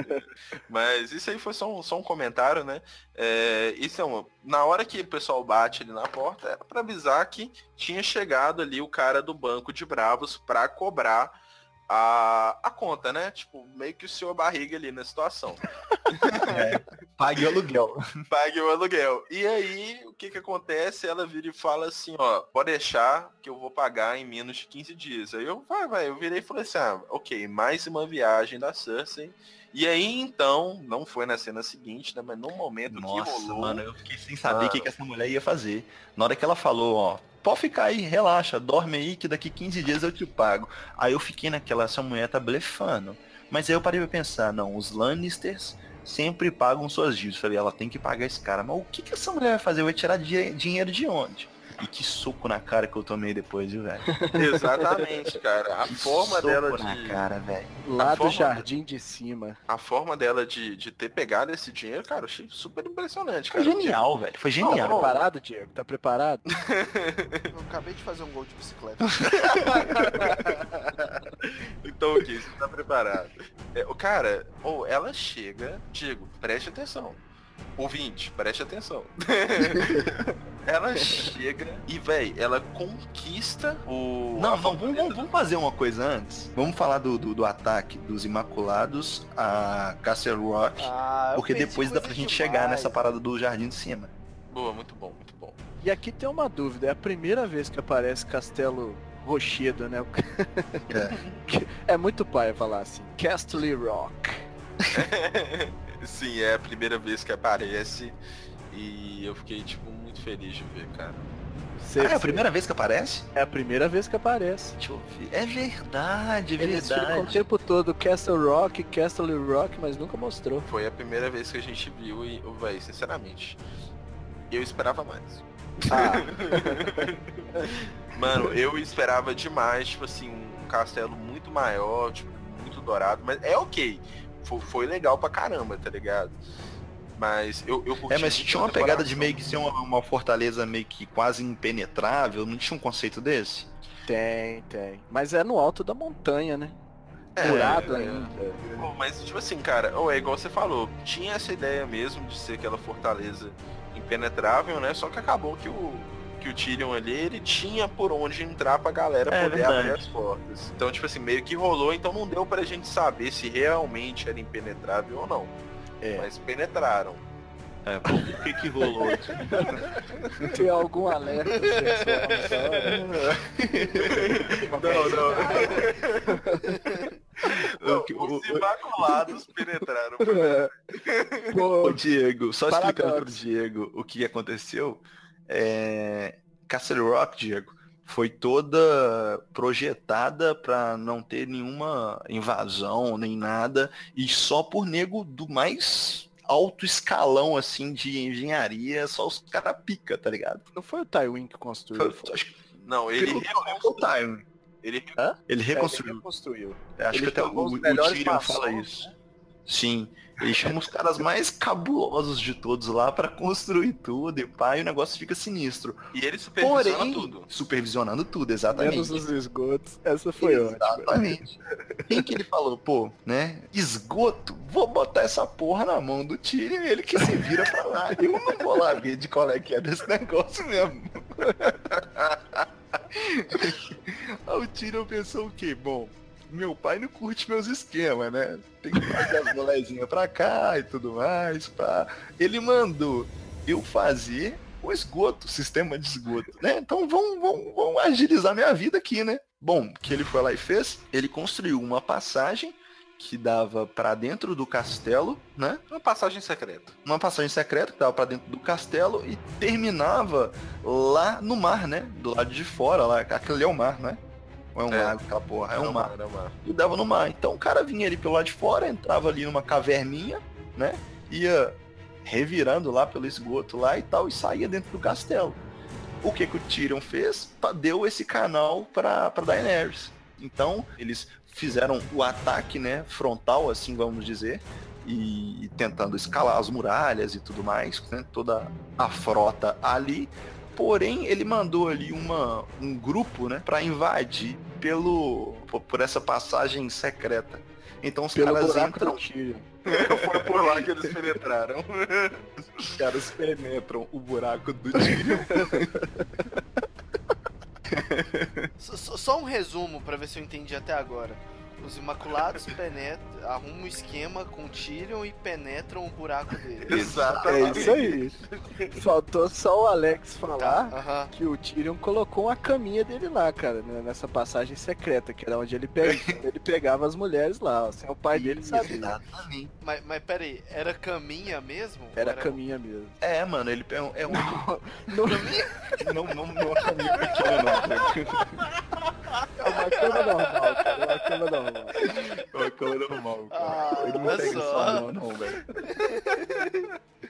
Mas isso aí foi só um, só um comentário, né? É, isso é uma, na hora que o pessoal bate ali na porta, era pra avisar que tinha chegado ali o cara do banco de Bravos pra cobrar a, a conta, né? Tipo, meio que o seu barriga ali na situação. é, pague o aluguel. Pague o aluguel. E aí, o que que acontece? Ela vira e fala assim, ó, pode deixar que eu vou pagar em menos de 15 dias. Aí eu, vai, vai, eu virei e falei assim, ah, ok, mais uma viagem da Cersei. E aí, então, não foi na cena seguinte, né? Mas no momento que Nossa, rolou... mano, eu fiquei sem saber o que, Mano. que essa mulher ia fazer. Na hora que ela falou, ó, pode ficar aí, relaxa, dorme aí que daqui 15 dias eu te pago. Aí eu fiquei naquela, essa mulher tá blefando. Mas aí eu parei pra pensar, não, os Lannisters sempre pagam suas dívidas. Falei, ela tem que pagar esse cara. Mas o que, que essa mulher vai fazer? Vai tirar di- dinheiro de onde? E que soco na cara que eu tomei depois, viu, velho? Exatamente, cara. A forma Soco dela na de... cara, velho. Lá A do jardim de cima. A forma dela de, de ter pegado esse dinheiro, cara, eu achei super impressionante, Foi cara. genial, velho. Foi Tá genial. preparado, Diego? Tá preparado? Eu acabei de fazer um gol de bicicleta. Então, ok, você tá preparado. É, o cara, ou ela chega, Diego, preste atenção. Ouvinte, preste atenção. ela chega e, véi, ela conquista o. Não, vamos, vamos- vamos fazer uma coisa antes. Vamos falar do, do, do ataque dos Imaculados a Castle Rock. Ah, porque depois dá pra gente demais. chegar nessa parada do Jardim de Cima. Boa, muito bom, muito bom. E aqui tem uma dúvida, é a primeira vez que aparece Castelo Rochedo, né? É muito pai falar assim, Castle Rock. Sim, é a primeira vez que aparece e eu fiquei, tipo, muito feliz de ver, cara. Cê- Ah, é a primeira vez que aparece? é a primeira vez que aparece. Deixa eu ver. É verdade, é Eles ficam o verdade. tempo todo Castle Rock, Castle Rock, mas nunca mostrou. Foi a primeira vez que a gente viu e, oh, véi, sinceramente, eu esperava mais. Ah, Mano, eu esperava demais, tipo assim, um castelo muito maior, tipo, muito dourado, mas é ok. Foi, foi legal pra caramba, tá ligado? Mas eu, eu curti É, mas tinha uma pegada de decoração. meio que ser uma, uma fortaleza meio que quase impenetrável, não tinha um conceito desse? tem, tem. Mas é no alto da montanha, né? É, Curado é. ainda. Pô, Mas, tipo assim, cara, ou é igual você falou, tinha essa ideia mesmo de ser aquela fortaleza impenetrável, né? Só que acabou que o, que o Tyrion ali, ele tinha por onde entrar pra galera É, poder verdade. abrir as portas. Então, tipo assim, meio que rolou, então não deu pra gente saber se realmente era impenetrável ou não. É. Mas penetraram. É, pô, o que que rolou? Tem algum alerta sexual? Não, O que- o- os imaculados penetraram. Pô, Ô Diego, só Paradoxo. explicando pro Diego o que aconteceu. É... Castle Rock, Diego, foi toda projetada pra não ter nenhuma invasão nem nada e só por nego do mais alto escalão assim de engenharia, só os cara pica, tá ligado? não foi o Tywin que construiu? Foi, acho que Não, ele pelo lembro, foi o time. Ele Hã? Ele É, reconstruiu. ele reconstruiu. Acho Ele que até o, o Tyrion fala isso. Sim, ele chama os caras mais cabulosos de todos lá pra construir tudo e pá, e o negócio fica sinistro. E ele supervisiona Porém, tudo. supervisionando tudo, exatamente. Menos os esgotos. Essa foi ótima. Exatamente. Quem que ele falou, pô, né? Esgoto, vou botar essa porra na mão do Tyrion e ele que se vira pra lá. Eu não vou lá ver de qual é que é desse negócio mesmo. O Tyrion pensou o quê? Bom, meu pai não curte meus esquemas, né? Tem que fazer as molezinhas pra cá e tudo mais. Pra... Ele mandou eu fazer o esgoto, o sistema de esgoto, né? Então vamos, vamos, vamos agilizar minha vida aqui, né? Bom, que ele foi lá e fez? Ele construiu uma passagem que dava pra dentro do castelo, né? Uma passagem secreta. Uma passagem secreta que dava pra dentro do castelo e terminava lá no mar, né? Do lado de fora, lá, aquele é o mar, né? Ou é um É. lago aquela porra? É um mar. Era mar. E dava no mar. Então o cara vinha ali pelo lado de fora, entrava ali numa caverninha, né? Ia revirando lá pelo esgoto lá e tal, e saía dentro do castelo. O que que o Tyrion fez? Deu esse canal pra, pra Daenerys. Então, eles fizeram o ataque, né, frontal, assim vamos dizer, e, e tentando escalar as muralhas e tudo mais, né, toda a frota ali. Porém, ele mandou ali uma, um grupo, né, para invadir pelo por, essa passagem secreta. Então os Pelo caras entram, Tyrion. Foi por lá que eles penetraram. os caras penetram o buraco do Tyrion. Só- Só, só um resumo pra ver se eu entendi até agora. Os Imaculados penetram, arrumam um esquema com Tyrion e penetram o buraco dele. É Exatamente. isso aí. Faltou só o Alex Tá, falar aham. que o Tyrion colocou uma caminha dele lá, cara, né, nessa passagem secreta, que era onde ele, pe- ele pegava as mulheres lá. Assim, o pai dele sabia. Exatamente. Mas, mas pera aí, era caminha mesmo? Era Ou caminha mesmo. É, mano, ele é um. É um Não, não, não, não é um caminho pequeno, não. é uma cama normal, cara, é uma cama normal. É cama normal, cara. Ah, ele não pega só. não, não, velho.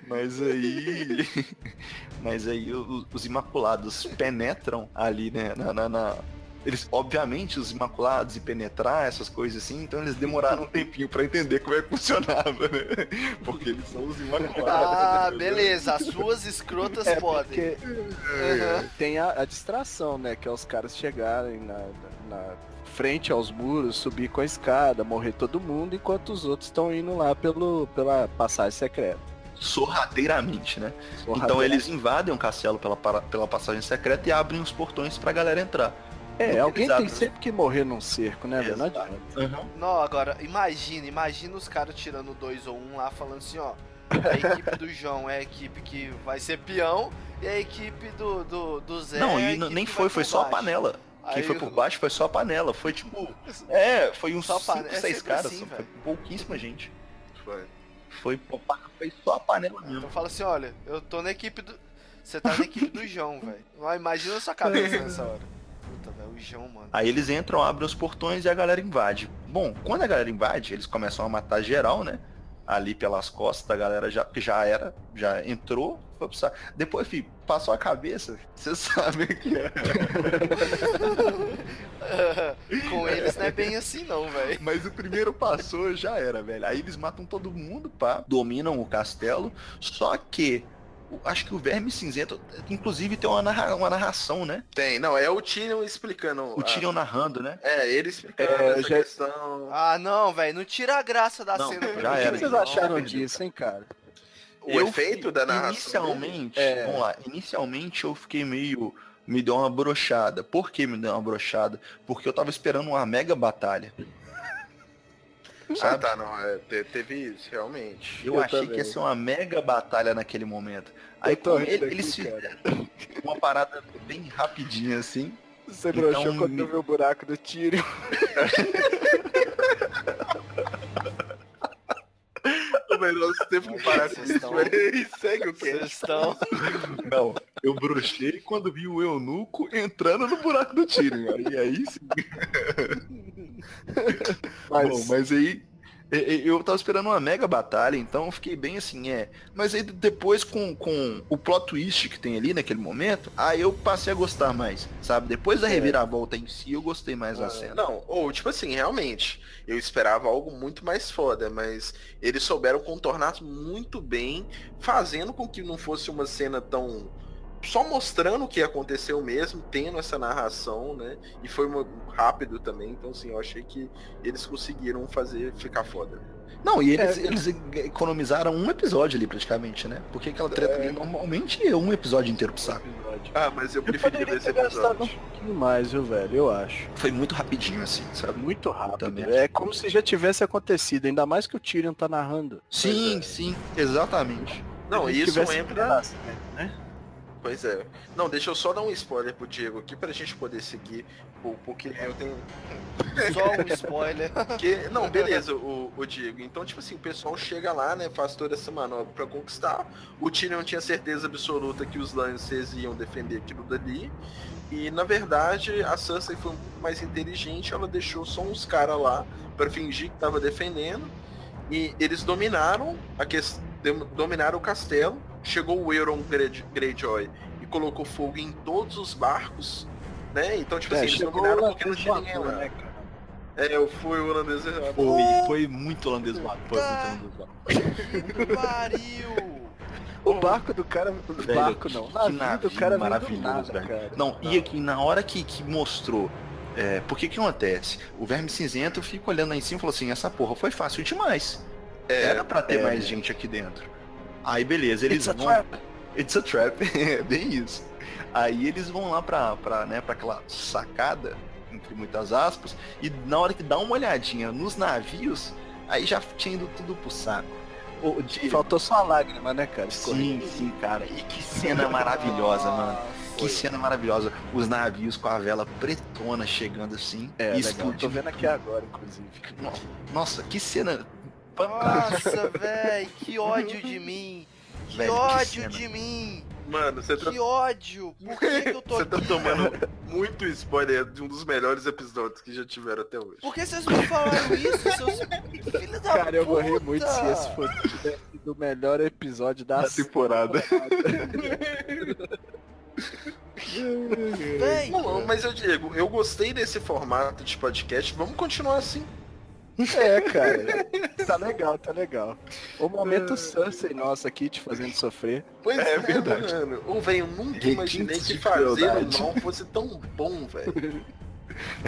Mas aí. Mas aí os Imaculados penetram ali, né? Na, na- na- Eles, obviamente, os Imaculados e penetrar, essas coisas assim, então eles demoraram um tempinho pra entender como é que funcionava, né? Porque eles são os Imaculados. Ah, entendeu? beleza, as suas escrotas É podem. porque Aham. tem a, a distração, né? Que é os caras chegarem na, na- na frente aos muros, subir com a escada, morrer todo mundo, enquanto os outros estão indo lá pelo, pela passagem secreta. Sorrateiramente, né? Então velho. eles invadem o castelo pela, pela passagem secreta e abrem os portões pra galera entrar. É, alguém tem sempre que morrer num cerco, né, velho? Não adianta. Não, agora, imagina, imagina os caras tirando dois ou um lá falando assim, ó. A equipe do João é a equipe que vai ser peão e a equipe do, do, do Zé. Não, é a e nem foi, foi só a panela. Quem Aí foi por baixo foi só a panela. Foi tipo. É, foi uns Só a 5, pane- é 6 sempre caras. assim, foi pouquíssima gente. Foi. Foi, foi só a panela mesmo. Então fala assim, olha, eu tô na equipe do. Você tá na equipe do João, velho. Imagina a sua cabeça nessa hora. Puta, velho, o João, mano. Aí eles entram, abrem os portões e a galera invade. Bom, quando a galera invade, eles começam a matar geral, né? Ali pelas costas da galera já, que já era, já entrou, foi pro saco. Depois, filho, passou a cabeça, você sabe que é. Com eles não é bem assim não, velho. Mas o primeiro passou, já era, velho. Aí eles matam todo mundo, pá, dominam o castelo. Só que, acho que o Verme Cinzento, inclusive tem uma, narra- uma narração, né? Tem, não, é o Tyrion explicando. O a- Tyrion narrando, né? É, ele explicando É, essa já- questão. Ah, não, velho, não tira a graça da Não, cena. já o que era, vocês não. acharam perdeu, disso, hein, cara? O Eu efeito fui- da narração. Inicialmente, É. vamos lá, inicialmente eu fiquei meio. Me deu uma brochada. Por que me deu uma brochada? Porque eu tava esperando uma mega batalha. Ah, Sabe? tá, não. é, te- teve isso, realmente. Eu, Eu achei também. que ia ser uma mega batalha naquele momento. Aí rindo ele- eles aqui, cara. fizeram uma parada bem rapidinha assim. Você Então, broxou quando me- viu o buraco do Tyrion. Melhor teve que parar com Vocês isso. E segue o? Vocês estão. Não, eu brochei quando vi o eunuco entrando no buraco do tiro. E aí sim. Mas, Bom, mas aí eu tava esperando uma mega batalha, então eu fiquei bem assim, é. Mas aí depois com, com o plot twist que tem ali naquele momento, aí eu passei a gostar mais, sabe? Depois da É. reviravolta em si, eu gostei mais da cena. Não, ou tipo assim, realmente, eu esperava algo muito mais foda, mas eles souberam contornar muito bem, fazendo com que não fosse uma cena tão só mostrando o que aconteceu mesmo, tendo essa narração, né? E foi rápido também, então assim, eu achei que eles conseguiram fazer ficar foda. Não, e eles, É. eles economizaram um episódio ali praticamente, né? Porque aquela treta ali normalmente é um episódio inteiro pro saco. Ah, mas eu eu preferi poderia esse ter gastado um episódio. pouquinho mais, viu, velho? Eu acho. Foi muito rapidinho assim, sabe? Muito rápido. Também. É como se já tivesse acontecido, ainda mais que o Tyrion tá narrando. Sim, é. sim, exatamente. Não, Se isso entra né? Pois é. Não, deixa eu só dar um spoiler pro Diego aqui pra gente poder seguir, po- porque eu tenho. Só um spoiler. Porque, não, beleza, o, o Diego. Então, tipo assim, o pessoal chega lá, né, faz toda essa manobra pra conquistar. O Tyrion tinha certeza absoluta que os Lancers iam defender aquilo dali. E, na verdade, a Sansa foi um pouco mais inteligente, ela deixou só uns caras lá pra fingir que tava defendendo. E eles dominaram a ques- dem- dominaram o castelo. Chegou o Euron Grey- Greyjoy e colocou fogo em todos os barcos. Né? Então, tipo assim, eles dominaram porque não tinha ninguém lá. né? É, eu fui o holandês errado. Foi, foi muito holandês. Foi muito. Que pariu! O barco do cara. O Velho, barco que- não. O que navio, do cara maravilhoso, nada, velho. cara. Não, e aqui na hora que, que mostrou. É, porque que acontece? O verme cinzento fica olhando lá em cima e falou assim, essa porra foi fácil demais. Era pra ter é. mais gente aqui dentro. Aí beleza, eles It's a vão. trap. It's a trap, é bem isso. Aí eles vão lá pra, pra, né, pra aquela sacada, entre muitas aspas, e na hora que dá uma olhadinha nos navios, aí já tinha ido tudo pro saco. O, de... Faltou só a lágrima, né, cara? Sim, sim, cara. E que cena maravilhosa, mano. Que cena maravilhosa. Os navios com a vela pretona chegando assim. É, e legal. Tô vendo aqui agora, inclusive. No- Nossa, que cena. Nossa, véi, que ódio de mim. Que Velho, que ódio cena. de mim. Mano, você tá, Que ódio. Por que, que eu tô você tá aqui? tomando muito spoiler de um dos melhores episódios que já tiveram até hoje. Por que vocês me falaram isso, seus filhos da Cara, eu morri puta? muito se esse for tivesse sido o melhor episódio da Da temporada. Véi, Não, mas eu Diego, eu gostei desse formato de podcast, vamos continuar assim. É, cara. Tá legal, tá legal. O momento Cersei nosso aqui te fazendo sofrer. Pois É é, verdade. mano. Ô, velho, eu nunca imaginei que de fazer crueldade. mal fosse tão bom, velho.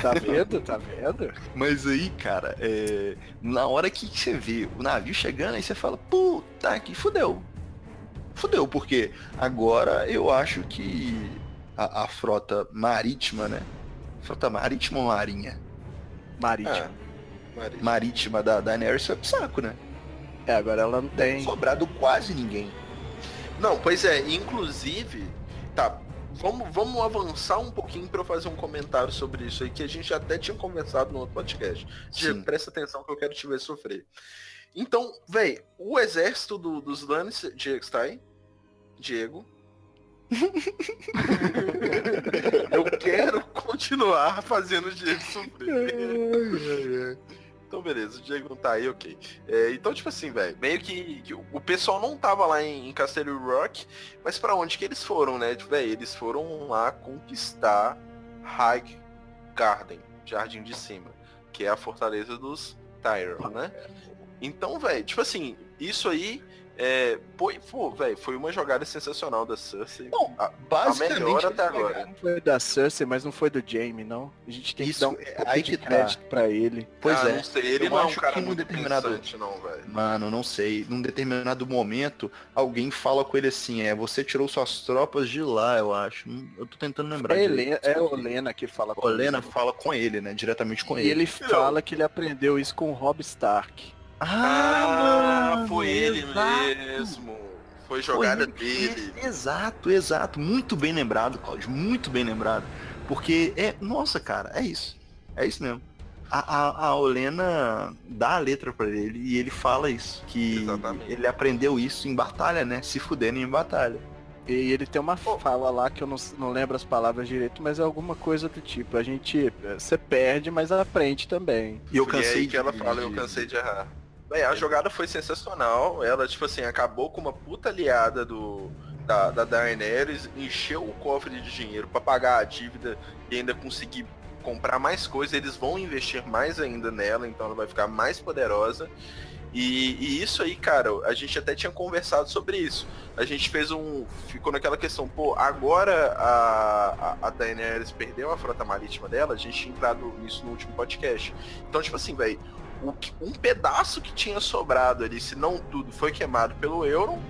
Tá vendo? Tá vendo? Mas aí, cara, é, na hora que você vê o navio chegando, aí você fala, puta que fudeu. Fudeu, porque agora eu acho que a, a frota marítima, né? Frota marítima ou marinha? Marítimo. Ah, Maria. Marítima da Daenerys foi pro saco, né? É, agora ela não tem. Sobrado quase ninguém. Não, pois é, inclusive, tá, vamos, vamos avançar um pouquinho pra eu fazer um comentário sobre isso aí, que a gente até tinha conversado no outro podcast. Diego, presta atenção que eu quero te ver sofrer. Então, véi, o exército do- dos Lannister... Diego, está aí? Diego? eu quero continuar fazendo o Diego sofrer. Então beleza, o Diego não tá aí, ok. É, então, tipo assim, velho, meio que, que o pessoal não tava lá em, em Castelo Rock, mas pra onde que eles foram, né? Tipo, velho, eles foram lá conquistar High Garden, Jardim de Cima, que é a fortaleza dos Tyron, né? Então, velho, tipo assim, isso aí é, foi, pô, velho, foi uma jogada sensacional da Cersei. Bom, A- basicamente. melhor até agora. Não foi da Cersei, mas não foi do Jaime, não. A gente tem Isso, que dar um é, pouco aí de que tá. crédito pra ele. Pois ah, é. não sei, ele Eu não é um acho cara que num muito determinado- não, velho. Mano, não sei. Num determinado momento, alguém fala com ele assim, é, você tirou suas tropas de lá, eu acho. Hum, Eu tô tentando lembrar. É. Helena, é o Lena que fala O Helena fala com ele, né? Diretamente com E ele. ele fala que ele aprendeu isso com o Rob Stark. Ah, mano, foi ele exato. mesmo. Foi jogada Foi ele dele. Exato, exato. Muito bem lembrado, Claudio. Muito bem lembrado. Porque é. Nossa, cara, é isso. É isso mesmo. A, a, a Olena dá a letra pra ele e ele fala isso. Que Exatamente. ele aprendeu isso em batalha, né? Se fudendo em batalha. E ele tem uma fala lá que eu não, não lembro as palavras direito, mas é alguma coisa do tipo. A gente. Você perde, mas aprende também. E eu e cansei aí de que ela fala, eu cansei de errar. Véi, a jogada foi sensacional. Ela, tipo assim, acabou com uma puta aliada do, da, da Daenerys, encheu o cofre de dinheiro pra pagar a dívida e ainda conseguir comprar mais coisas. Eles vão investir mais ainda nela, então ela vai ficar mais poderosa. E, e isso aí, cara, a gente até tinha conversado sobre isso. A gente fez um. Ficou naquela questão, pô, agora a, a, a Daenerys perdeu a frota marítima dela, a gente tinha entrado nisso no último podcast. Então, tipo assim, velho, um pedaço que tinha sobrado ali, se não tudo, foi queimado pelo Euron.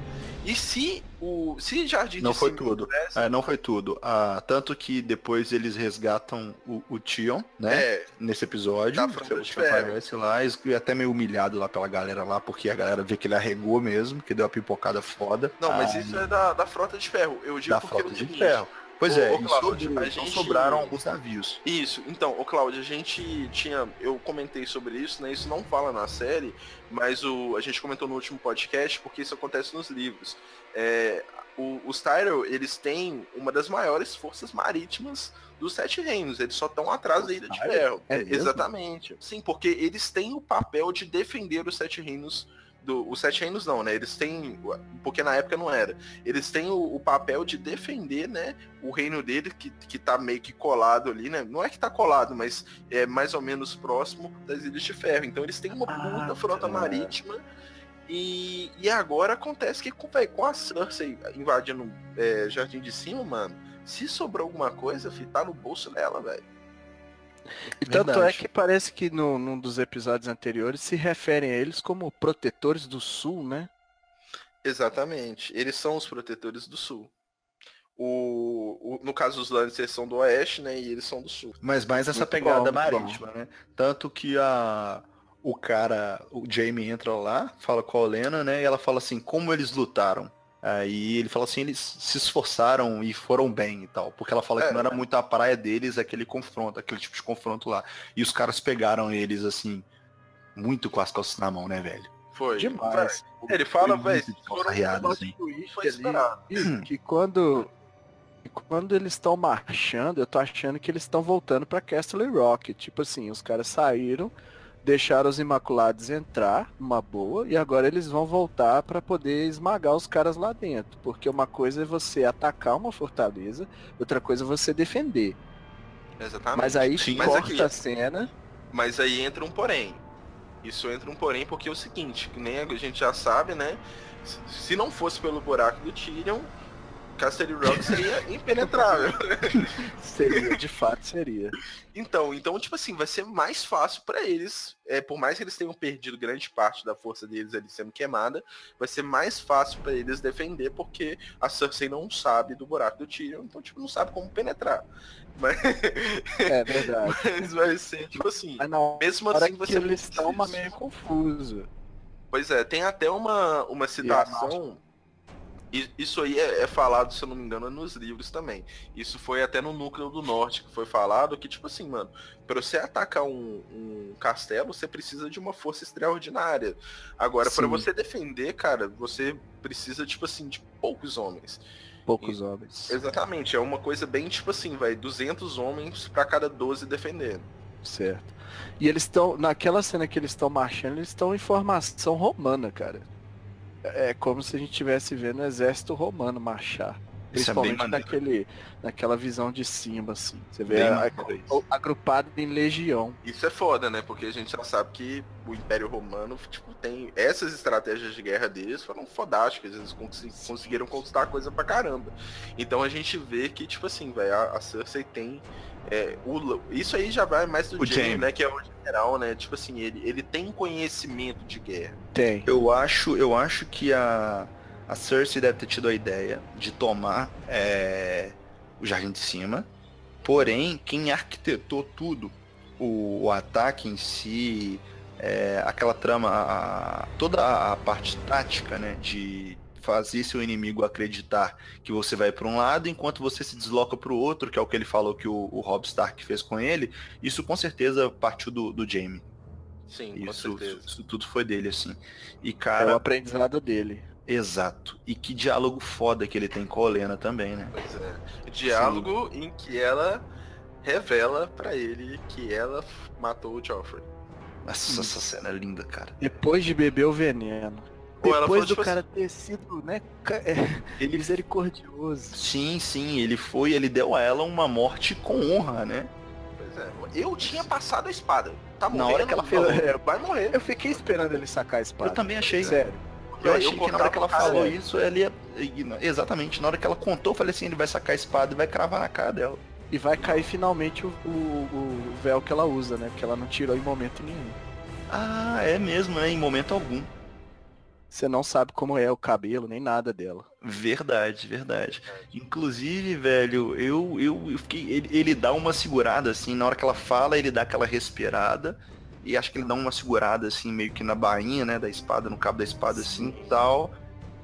E se o se Jardim Não foi tudo. tivesse- É, não foi tudo. Ah, tanto que depois eles resgatam o, o Tion, né? É, Nesse episódio. Da Fronteira o de Tion Ferro. aparece lá e é até meio humilhado lá pela galera lá, porque a galera vê que ele arregou mesmo, que deu uma pipocada foda. não, mas Ah, isso é da, da Frota de Ferro. Eu digo da porque frota é o de ferro. Pois é, ô, Cláudio, sobre- a gente- sobraram alguns navios. Isso, então, ô Cláudio, a gente tinha. Eu comentei sobre isso, né? Isso não fala na série, mas o, a gente comentou no último podcast porque isso acontece nos livros. É, o- os Tyrell, eles têm uma das maiores forças marítimas dos Sete Reinos. Eles só estão atrás da Ilha de? Ferro. É? Exatamente. Sim, porque eles têm o papel de defender os Sete Reinos. Do, os Sete Reinos não, né? Eles têm. Porque na época não era. Eles têm o, o papel de defender, né? O reino dele, que, que tá meio que colado ali, né? Não é que tá colado, mas é mais ou menos próximo das Ilhas de Ferro. Então eles têm uma Ah, puta frota tá. marítima. E, e agora acontece que com, véi, com a Cersei invadindo é, Jardim de Cima, mano, se sobrou alguma coisa, fi, tá no bolso dela, velho. E tanto é Verdade. que parece que no, num dos episódios anteriores se referem a eles como protetores do sul, né? Exatamente. Eles são os protetores do sul. O, o- no caso, os Lannisters são do oeste, né? E eles são do sul. Mas mais essa Muito pegada bom, marítima, né? Tanto que a o cara, o Jamie entra lá, fala com a Olena, né? E ela fala assim, como eles lutaram. Aí ele fala assim, eles se esforçaram e foram bem e tal. Porque ela fala É. que não era muito a praia deles aquele confronto, aquele tipo de confronto lá. E os caras pegaram eles assim, muito com as calças na mão, né, velho? Foi. Demais. Ele fala, Foi velho, foram carreado, um assim. Foi ali, que quando que quando eles estão marchando, eu tô achando que eles estão voltando pra Castle Rock. Tipo assim, os caras saíram, deixaram os Imaculados entrar, uma boa, e agora eles vão voltar pra poder esmagar os caras lá dentro. Porque uma coisa é você atacar uma fortaleza, outra coisa é você defender. Exatamente. Mas aí Sim. Mas corta aqui- a cena. Mas aí entra um porém. Isso entra um porém porque é o seguinte, que nem a gente já sabe, né? Se- Se não fosse pelo buraco do Tyrion, Castle Rock seria impenetrável. Seria, de fato seria. Então, então, tipo assim, vai ser mais fácil pra eles, é, por mais que eles tenham perdido grande parte da força deles ali sendo queimada, vai ser mais fácil pra eles defender, porque a Cersei não sabe do buraco do Tyrion, então, tipo, não sabe como penetrar. Mas, É verdade. mas vai ser, tipo assim, Mas na mesmo assim ser eles estão meio confuso. Pois é, tem até uma, uma citação. E Isso aí é, é falado, se eu não me engano, nos livros também. Isso foi até no núcleo do norte que foi falado que, tipo assim, mano, pra você atacar um, um castelo, você precisa de uma força extraordinária. Agora, pra Sim. você defender, cara, você precisa, tipo assim, de poucos homens. Poucos homens. Exatamente, é uma coisa bem, tipo assim, vai, 200 homens pra cada 12 defendendo. Certo. E eles estão, naquela cena que eles estão marchando, eles estão em formação romana, cara. É como se a gente estivesse vendo o exército romano marchar. É Principalmente maneiro. naquele, naquela visão de cima, assim. Você vê a- a- agrupado em legião. Isso é foda, né? Porque a gente já sabe que o Império Romano, tipo, tem. Essas estratégias de guerra deles foram fodásticas. Eles consi- conseguiram conquistar coisa pra caramba. Então a gente vê que, tipo assim, velho, a, a Cersei tem. É, o, isso aí já vai mais do O né? Que é o general, né? Tipo assim, ele, ele tem conhecimento de guerra. Tem. Eu acho, eu acho que a, a Cersei deve ter tido a ideia de tomar é, o Jardim de Cima. Porém, quem arquitetou tudo, o, o ataque em si, é, aquela trama, a- toda a parte tática, né, de fazer seu inimigo acreditar que você vai para um lado enquanto você se desloca para o outro, que é o que ele falou que o, o Robb Stark fez com ele, isso com certeza partiu do, do Jaime. Sim, com Isso, certeza. isso tudo foi dele, assim. E, É cara, o aprendizado dele. Exato. E que diálogo foda que ele tem com a Olena também, né? Pois é. Diálogo em que ela revela pra ele que ela matou o Joffrey. Nossa, essa cena é linda, cara. Depois de beber o veneno. Ela Depois do tipo cara ter sido, né, é, Ele misericordioso. Sim, sim, ele foi, ele deu a ela uma morte com honra, né? Pois é. Eu tinha passado a espada. Tá Na morrendo, hora que ela falou, falou- vai morrer. Eu fiquei esperando ele sacar a espada. Eu também achei. Sério. Eu Eu- achei eu que na hora que ela falou isso, ele ia... Exatamente, na hora que ela contou, eu falei assim, ele vai sacar a espada e vai cravar na cara dela. E vai cair finalmente o, o, o véu que ela usa, né? Porque ela não tirou em momento nenhum. Ah, é mesmo, né? Em momento algum. Você não sabe como é o cabelo, nem nada dela. Verdade, verdade. Inclusive, velho, eu, eu, eu fiquei. Ele, ele dá uma segurada, assim, na hora que ela fala, ele dá aquela respirada. E acho que ele dá uma segurada, assim, meio que na bainha, né, da espada, no cabo da espada, assim e tal.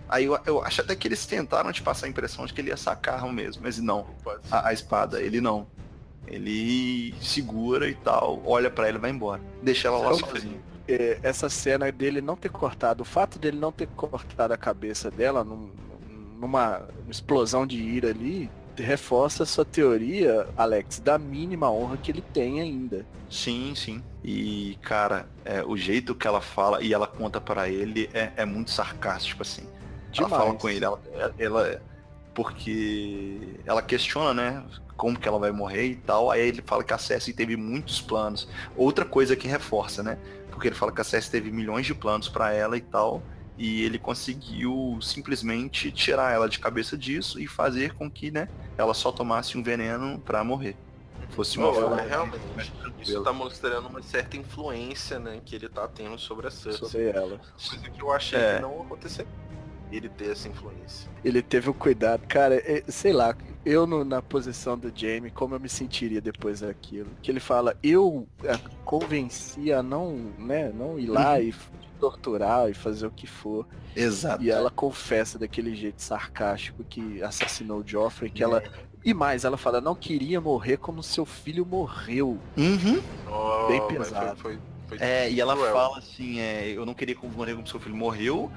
Aí eu, eu acho até que eles tentaram te passar a impressão de que ele ia sacar mesmo, mas não. A, a espada, ele não. Ele segura e tal, olha pra ela e vai embora. Deixa ela lá sozinha. É, essa cena dele não ter cortado, o fato dele não ter cortado a cabeça dela num- numa explosão de ira ali, reforça a sua teoria, Alex, da mínima honra que ele tem ainda. Sim, sim. E, cara, é, o jeito que ela fala e ela conta pra ele é, é muito sarcástico, assim. Ela Demais. fala com ele, ela, ela- porque ela questiona, né, como que ela vai morrer e tal. Aí ele fala que a Cersei teve muitos planos. Outra coisa que reforça, né? Porque ele fala que a Cersei teve milhões de planos pra ela e tal. E ele conseguiu simplesmente tirar ela de cabeça disso e fazer com que, né, ela só tomasse um veneno pra morrer. Fosse uma Pô, forma realmente. Isso tranquila. tá mostrando uma certa influência, né, que ele tá tendo sobre a Cersei. sobre ela. Coisa que eu achei É. que não aconteceu. Ele ter essa influência. Ele teve o cuidado. Cara, é- sei lá, eu no- na posição do Jamie, como eu me sentiria depois daquilo? Que ele fala, eu a convenci a não, né, não ir lá e f- torturar e fazer o que for. Exato. E ela confessa daquele jeito sarcástico que assassinou o Joffrey, que ela. E mais, ela fala, não queria morrer como seu filho morreu. Uhum. Oh, Bem pesado. Foi, foi É, e ela cruel. fala assim, é, eu não queria morrer como seu filho morreu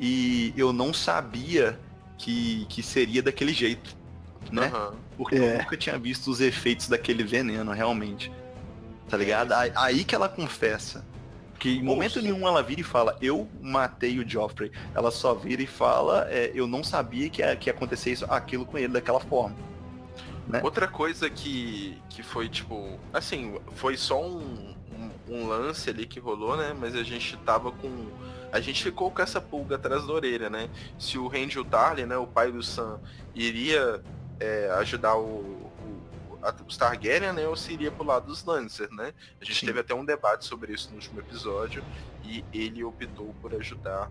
e eu não sabia que, que seria daquele jeito, né? Aham. Porque É. eu nunca tinha visto os efeitos daquele veneno, realmente. Tá ligado? Aí, aí que ela confessa. Que em momento Nossa. nenhum ela vira e fala, eu matei o Joffrey. Ela só vira e fala, é, eu não sabia que ia, que ia acontecer isso, aquilo com ele daquela forma. né? Outra coisa que, que foi, tipo, assim, foi só um, um, lance ali que rolou, né? Mas a gente tava com. A gente ficou com essa pulga atrás da orelha, né? Se o Randall Tarly, né, o pai do Sam, iria é, ajudar o, o, a- os Targaryen, né? Ou se iria pro lado dos Lannister, né? A gente Sim. teve até um debate sobre isso no último episódio e ele optou por ajudar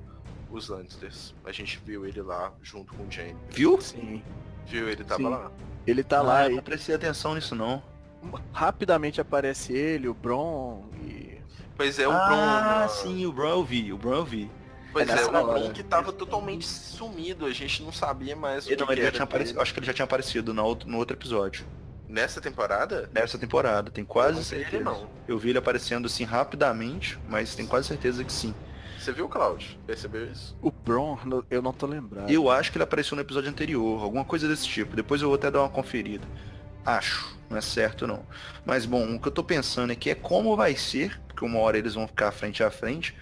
os Lannisters. A gente viu ele lá junto com o Jaime. Viu? Sim. Viu? Ele tava Sim. lá. Ele tá Ah, lá eu e não prestei atenção nisso não. Rapidamente aparece ele, o Bron e. Pois é, o ah, Bron. sim, o Bron eu vi, o Bron eu vi. Pois É é, o Bron que tava totalmente sumido, a gente não sabia mais o Ele, que, não, ele já tinha aparecido, acho que ele já tinha aparecido no outro, no outro episódio. Nessa temporada? Nessa temporada, tem Eu quase vi certeza. ele não. Eu vi ele aparecendo assim rapidamente, mas tenho quase certeza que sim. Você viu, Cláudio? Percebeu isso? O Bron, eu não tô lembrado. Eu acho que ele apareceu no episódio anterior, alguma coisa desse tipo. Depois eu vou até dar uma conferida. Acho, não é certo não. Mas bom, o que eu tô pensando aqui é como vai ser, porque uma hora eles vão ficar frente a frente,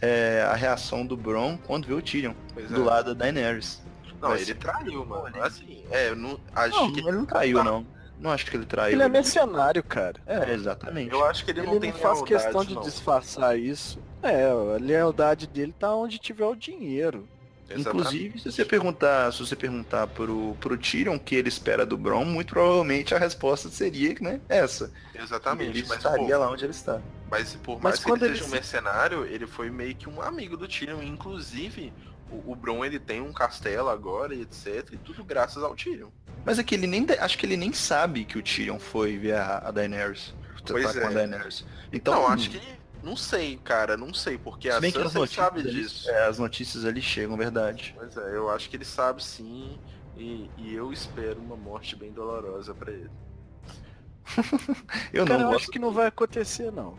é, a reação do Bron quando vê o Tyrion, Pois do é. lado da Daenerys. Não, vai ele ser- traiu, mano. Assim, é, eu não, acho Não, que ele não traiu não. Não acho que ele traiu. Ele é mercenário, cara. É, exatamente. Eu acho que ele, Ele não não, tem faz lealdade, questão de não. disfarçar isso. É, a lealdade dele tá onde tiver o dinheiro. Exatamente. Inclusive, se você perguntar, se você perguntar pro, pro Tyrion o que ele espera do Bron, muito provavelmente a resposta seria, né, essa. Exatamente, ele mas, estaria pô, lá onde ele está. mas por Mas mais que quando ele ele seja um se- mercenário, ele foi meio que um amigo do Tyrion. Inclusive, o, o Bron ele tem um castelo agora e etc. E tudo graças ao Tyrion. Mas é que ele nem, acho que ele nem sabe que o Tyrion foi ver a, a Daenerys. Pois tá com a é. Daenerys. Então, não, acho que. Não sei, cara, não sei, porque a se bem que as Sansa notícias, sabe ali- disso. é, as notícias ali chegam, verdade. Pois é, eu acho que ele sabe sim. E, e eu espero uma morte bem dolorosa pra ele. Eu cara, não eu gosto acho que não vai acontecer, não.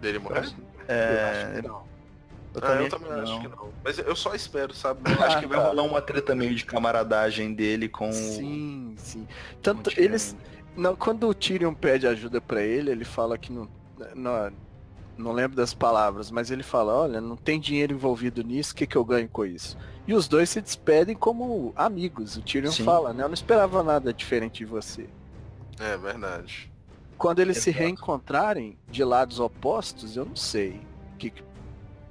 Dele morrer? Eu É, acho que não. eu Ah, também, eu também não. acho que não. Mas eu só espero, sabe? Eu acho que vai Ah, rolar uma treta meio de camaradagem dele com Sim, sim. Tanto eles. Não, quando o Tyrion pede ajuda pra ele, ele fala que não, não. Não lembro das palavras, mas ele fala, olha, não tem dinheiro envolvido nisso, o que, que eu ganho com isso? E os dois se despedem como amigos. O Tyrion Sim. fala, né? Eu não esperava nada diferente de você. É verdade. Quando eles se Exato. reencontrarem de lados opostos, eu não sei. Que, que-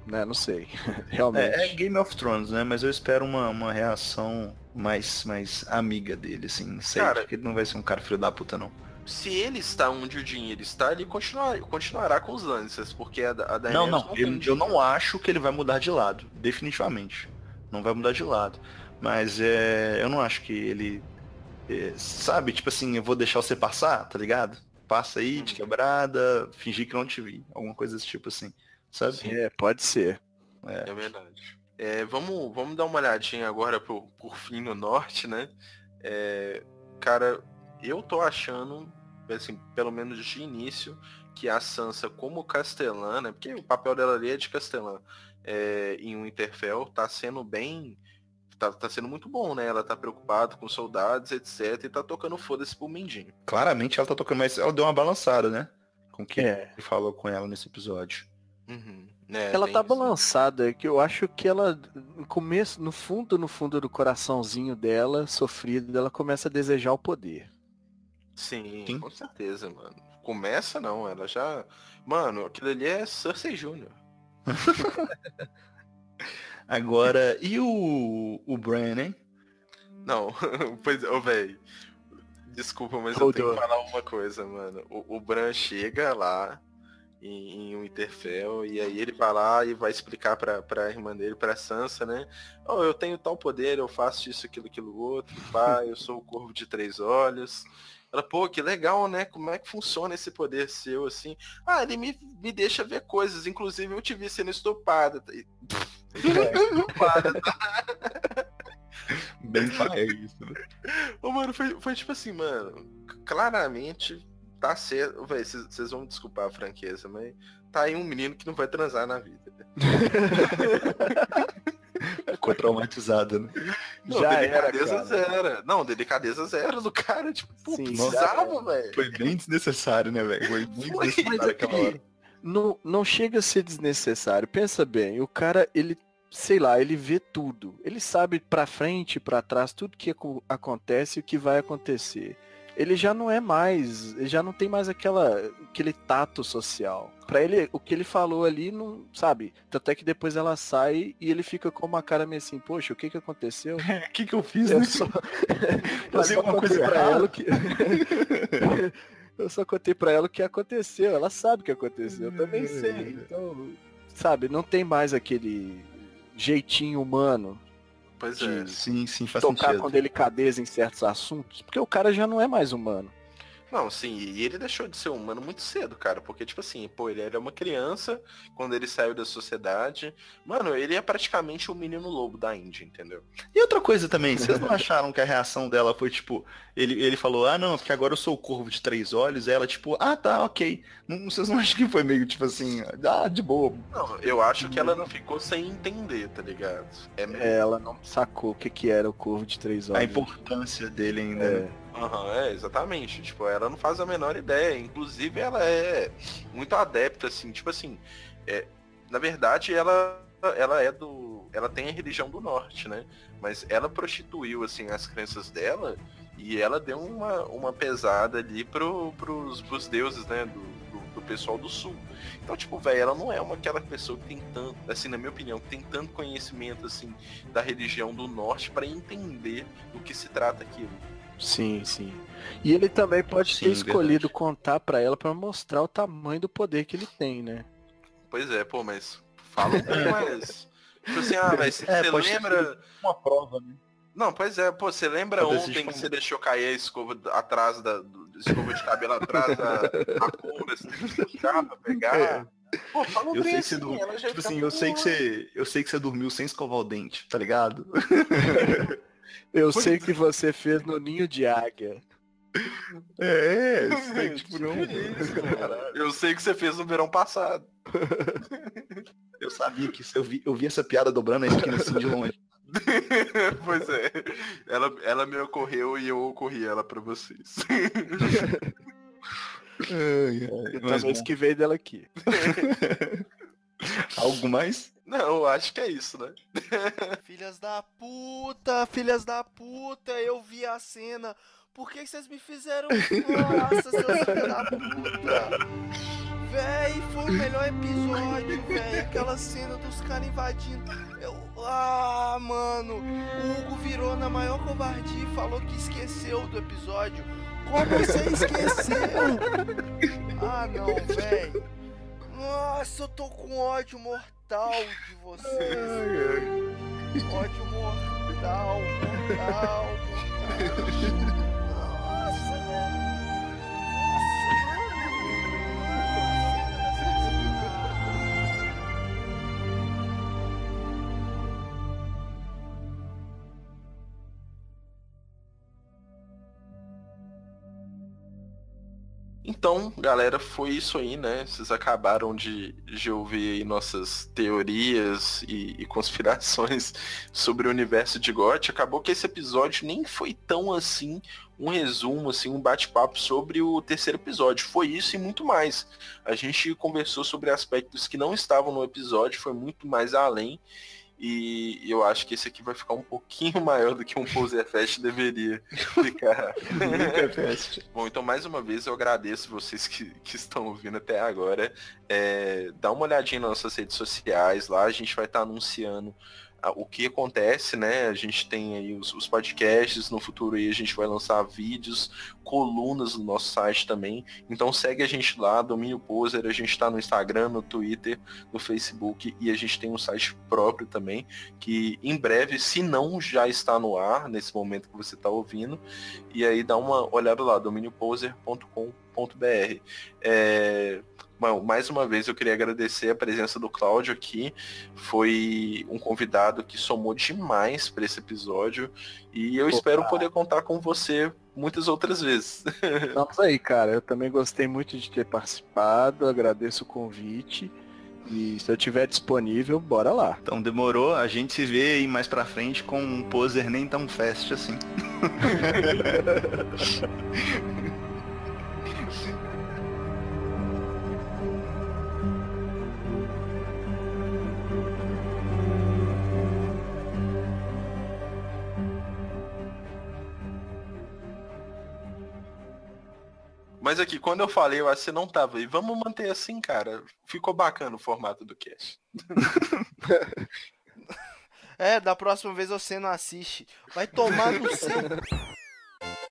né, não sei. Realmente. É, é Game of Thrones, né? Mas eu espero uma, uma reação mais, mais amiga dele, assim. Não sei, Cara- porque ele não vai ser um cara filho da puta, não. Se ele está onde o dinheiro está, ele continuar, continuará com os Lancers, porque a, a Não, não, eu, eu não acho que ele vai mudar de lado, definitivamente. Não vai mudar de lado. Mas é, eu não acho que ele. É, sabe, tipo assim, eu vou deixar você passar, tá ligado? Passa aí de quebrada, fingir que não te vi. Alguma coisa desse tipo assim. Sabe? É, pode ser. É, é verdade. É, vamos, vamos dar uma olhadinha agora por, por fim no norte, né? É, cara, eu tô achando, assim, pelo menos de início, que a Sansa como castelã, né? Porque o papel dela ali é de castelã é, em um Interfell, tá sendo bem. Tá, tá sendo muito bom, né? Ela tá preocupada com soldados, etc. E tá tocando foda-se pro Mindinho. Claramente ela tá tocando, mas ela deu uma balançada, né? Com que é. ele falou com ela nesse episódio. Uhum. É, ela tá isso. balançada, é que eu acho que ela, no começo, no fundo, no fundo do coraçãozinho dela, sofrido, ela começa a desejar o poder. Sim, Sim, com certeza, mano. Começa não, ela já. Mano, aquilo ali é Cersei Jr. Agora, e o, o Bran, hein? Não, pois, ô, oh, velho. Desculpa, mas eu tenho que falar uma coisa, mano. O, o Bran chega lá, em, em um Interfell, e aí ele vai lá e vai explicar pra, pra irmã dele, pra Sansa, né? Oh, eu tenho tal poder, eu faço isso, aquilo, aquilo outro, pá, eu sou o corvo de três olhos. Ela, pô, que legal, né? Como é que funciona esse poder seu, assim? Ah, ele me, me deixa ver coisas, inclusive eu te vi sendo estupada. estupada, tá? Bem pai isso, né? Ô, mano, foi, foi tipo assim, mano, claramente tá certo. Véi, vocês vão me desculpar a franqueza, mas tá aí um menino que não vai transar na vida. Ficou traumatizado, né? Não, já delicadeza era, zero. Não, delicadeza zero do cara, tipo, pô, Sim, precisava, velho. Foi bem desnecessário, né, velho? Foi bem Foi, desnecessário aquela hora. Não, não chega a ser desnecessário. Pensa bem, o cara, ele sei lá, ele vê tudo. Ele sabe para frente, para trás, tudo que acontece e o que vai acontecer ele já não é mais, ele já não tem mais aquela, aquele tato social. Para ele, o que ele falou ali, não, sabe? Tanto é que depois ela sai e ele fica com uma cara meio assim, poxa, o que que aconteceu? O que que eu fiz? Eu só, eu só uma coisa pra ela que eu só contei pra ela o que aconteceu. Ela sabe o que aconteceu, eu também sei. Então, sabe, não tem mais aquele jeitinho humano Pois de é. Sim, sim, faz tocar sentido. com delicadeza em certos assuntos, porque o cara já não é mais humano. Não, sim, e ele deixou de ser humano muito cedo, cara, porque, tipo assim, pô, ele era uma criança quando ele saiu da sociedade. Mano, ele é praticamente o menino lobo da Índia, entendeu? E outra coisa também, vocês não acharam que a reação dela foi, tipo, ele, ele falou, ah, não, porque agora eu sou o corvo de três olhos, e ela, tipo, ah, tá, ok. Não, vocês não acham que foi meio, tipo assim, ah, de boa? Não, eu acho que ela não ficou sem entender, tá ligado? É meio... É, ela não sacou o que, que era o corvo de três olhos. A importância dele ainda. É. Né? Uhum, é, exatamente. Tipo, ela não faz a menor ideia. Inclusive, ela é muito adepta, assim, tipo assim, é, na verdade, ela, ela é do. Ela tem a religião do norte, né? Mas ela prostituiu, assim, as crenças dela e ela deu uma, uma pesada ali pro, pros, pros deuses, né? Do, do, do pessoal do sul. Então, tipo, velho, ela não é uma aquela pessoa que tem tanto, assim, na minha opinião, que tem tanto conhecimento, assim, da religião do norte para entender do que se trata aquilo. Sim, sim. E ele também pode sim, ter escolhido verdade. contar para ela para mostrar o tamanho do poder que ele tem, né? Pois é, pô, mas fala um pouco mais. Tipo assim, ah, mas você é, lembra. Uma prova, né? Não, pois é, pô, você lembra pode ontem que você deixou cair a escova atrás da. Do, escova de cabelo atrás da, da cura, você tem que puxar pra pegar. É. Pô, fala eu sei que você assim, dur... tipo assim, eu sei que você, eu sei que você dormiu sem escovar o dente, tá ligado? Eu sei que você fez no ninho de águia. É, sei, tipo, não. eu sei que você fez no verão passado. Eu sabia que eu vi, eu vi essa piada dobrando a esquina assim de longe. pois é. Ela, ela me ocorreu e eu ocorri ela pra vocês. ai, ai, eu também esquivei dela aqui. Algo mais? Não, acho que é isso, né? filhas da puta, filhas da puta, eu vi a cena. Por que vocês me fizeram? Nossa, seus filhos da puta. Véi, foi o melhor episódio, véi. Aquela cena dos caras invadindo. Eu... Ah, mano. O Hugo virou na maior covardia e falou que esqueceu do episódio Como você esqueceu? Ah, não, velho. Nossa, eu tô com ódio mortal de vocês. Ódio mortal, mortal, mortal. Então, galera, foi isso aí, né? Vocês acabaram de, de ouvir aí nossas teorias e, e conspirações sobre o universo de GOT. Acabou que esse episódio nem foi tão assim um resumo, assim, um bate-papo sobre o terceiro episódio. Foi isso e muito mais. A gente conversou sobre aspectos que não estavam no episódio, foi muito mais além. E eu acho que esse aqui vai ficar um pouquinho maior do que um Poser Fest deveria ficar. Bom, então mais uma vez eu agradeço vocês que, que estão ouvindo até agora. É, dá uma olhadinha nas nossas redes sociais lá, a gente vai estar anunciando o que acontece, né? A gente tem aí os, os, podcasts, no futuro aí a gente vai lançar vídeos, colunas no nosso site também. Então segue a gente lá, Domínio Poser, a gente está no Instagram, no Twitter, no Facebook e a gente tem um site próprio também, que em breve, se não já está no ar, nesse momento que você está ouvindo, e aí dá uma olhada lá, dominioposer.com.br. É, Bom, mais uma vez eu queria agradecer a presença do Cláudio aqui. Foi um convidado que somou demais para esse episódio e eu Opa. espero poder contar com você muitas outras vezes. Vamos aí, cara. Eu também gostei muito de ter participado, agradeço o convite. E se eu tiver disponível, bora lá. Então demorou, a gente se vê aí mais pra frente com um poser nem tão fast assim. Mas aqui, quando eu falei, eu acho que você não tava aí. Vamos manter assim, cara. Ficou bacana o formato do cast. é, da próxima vez você não assiste. Vai tomar no seu.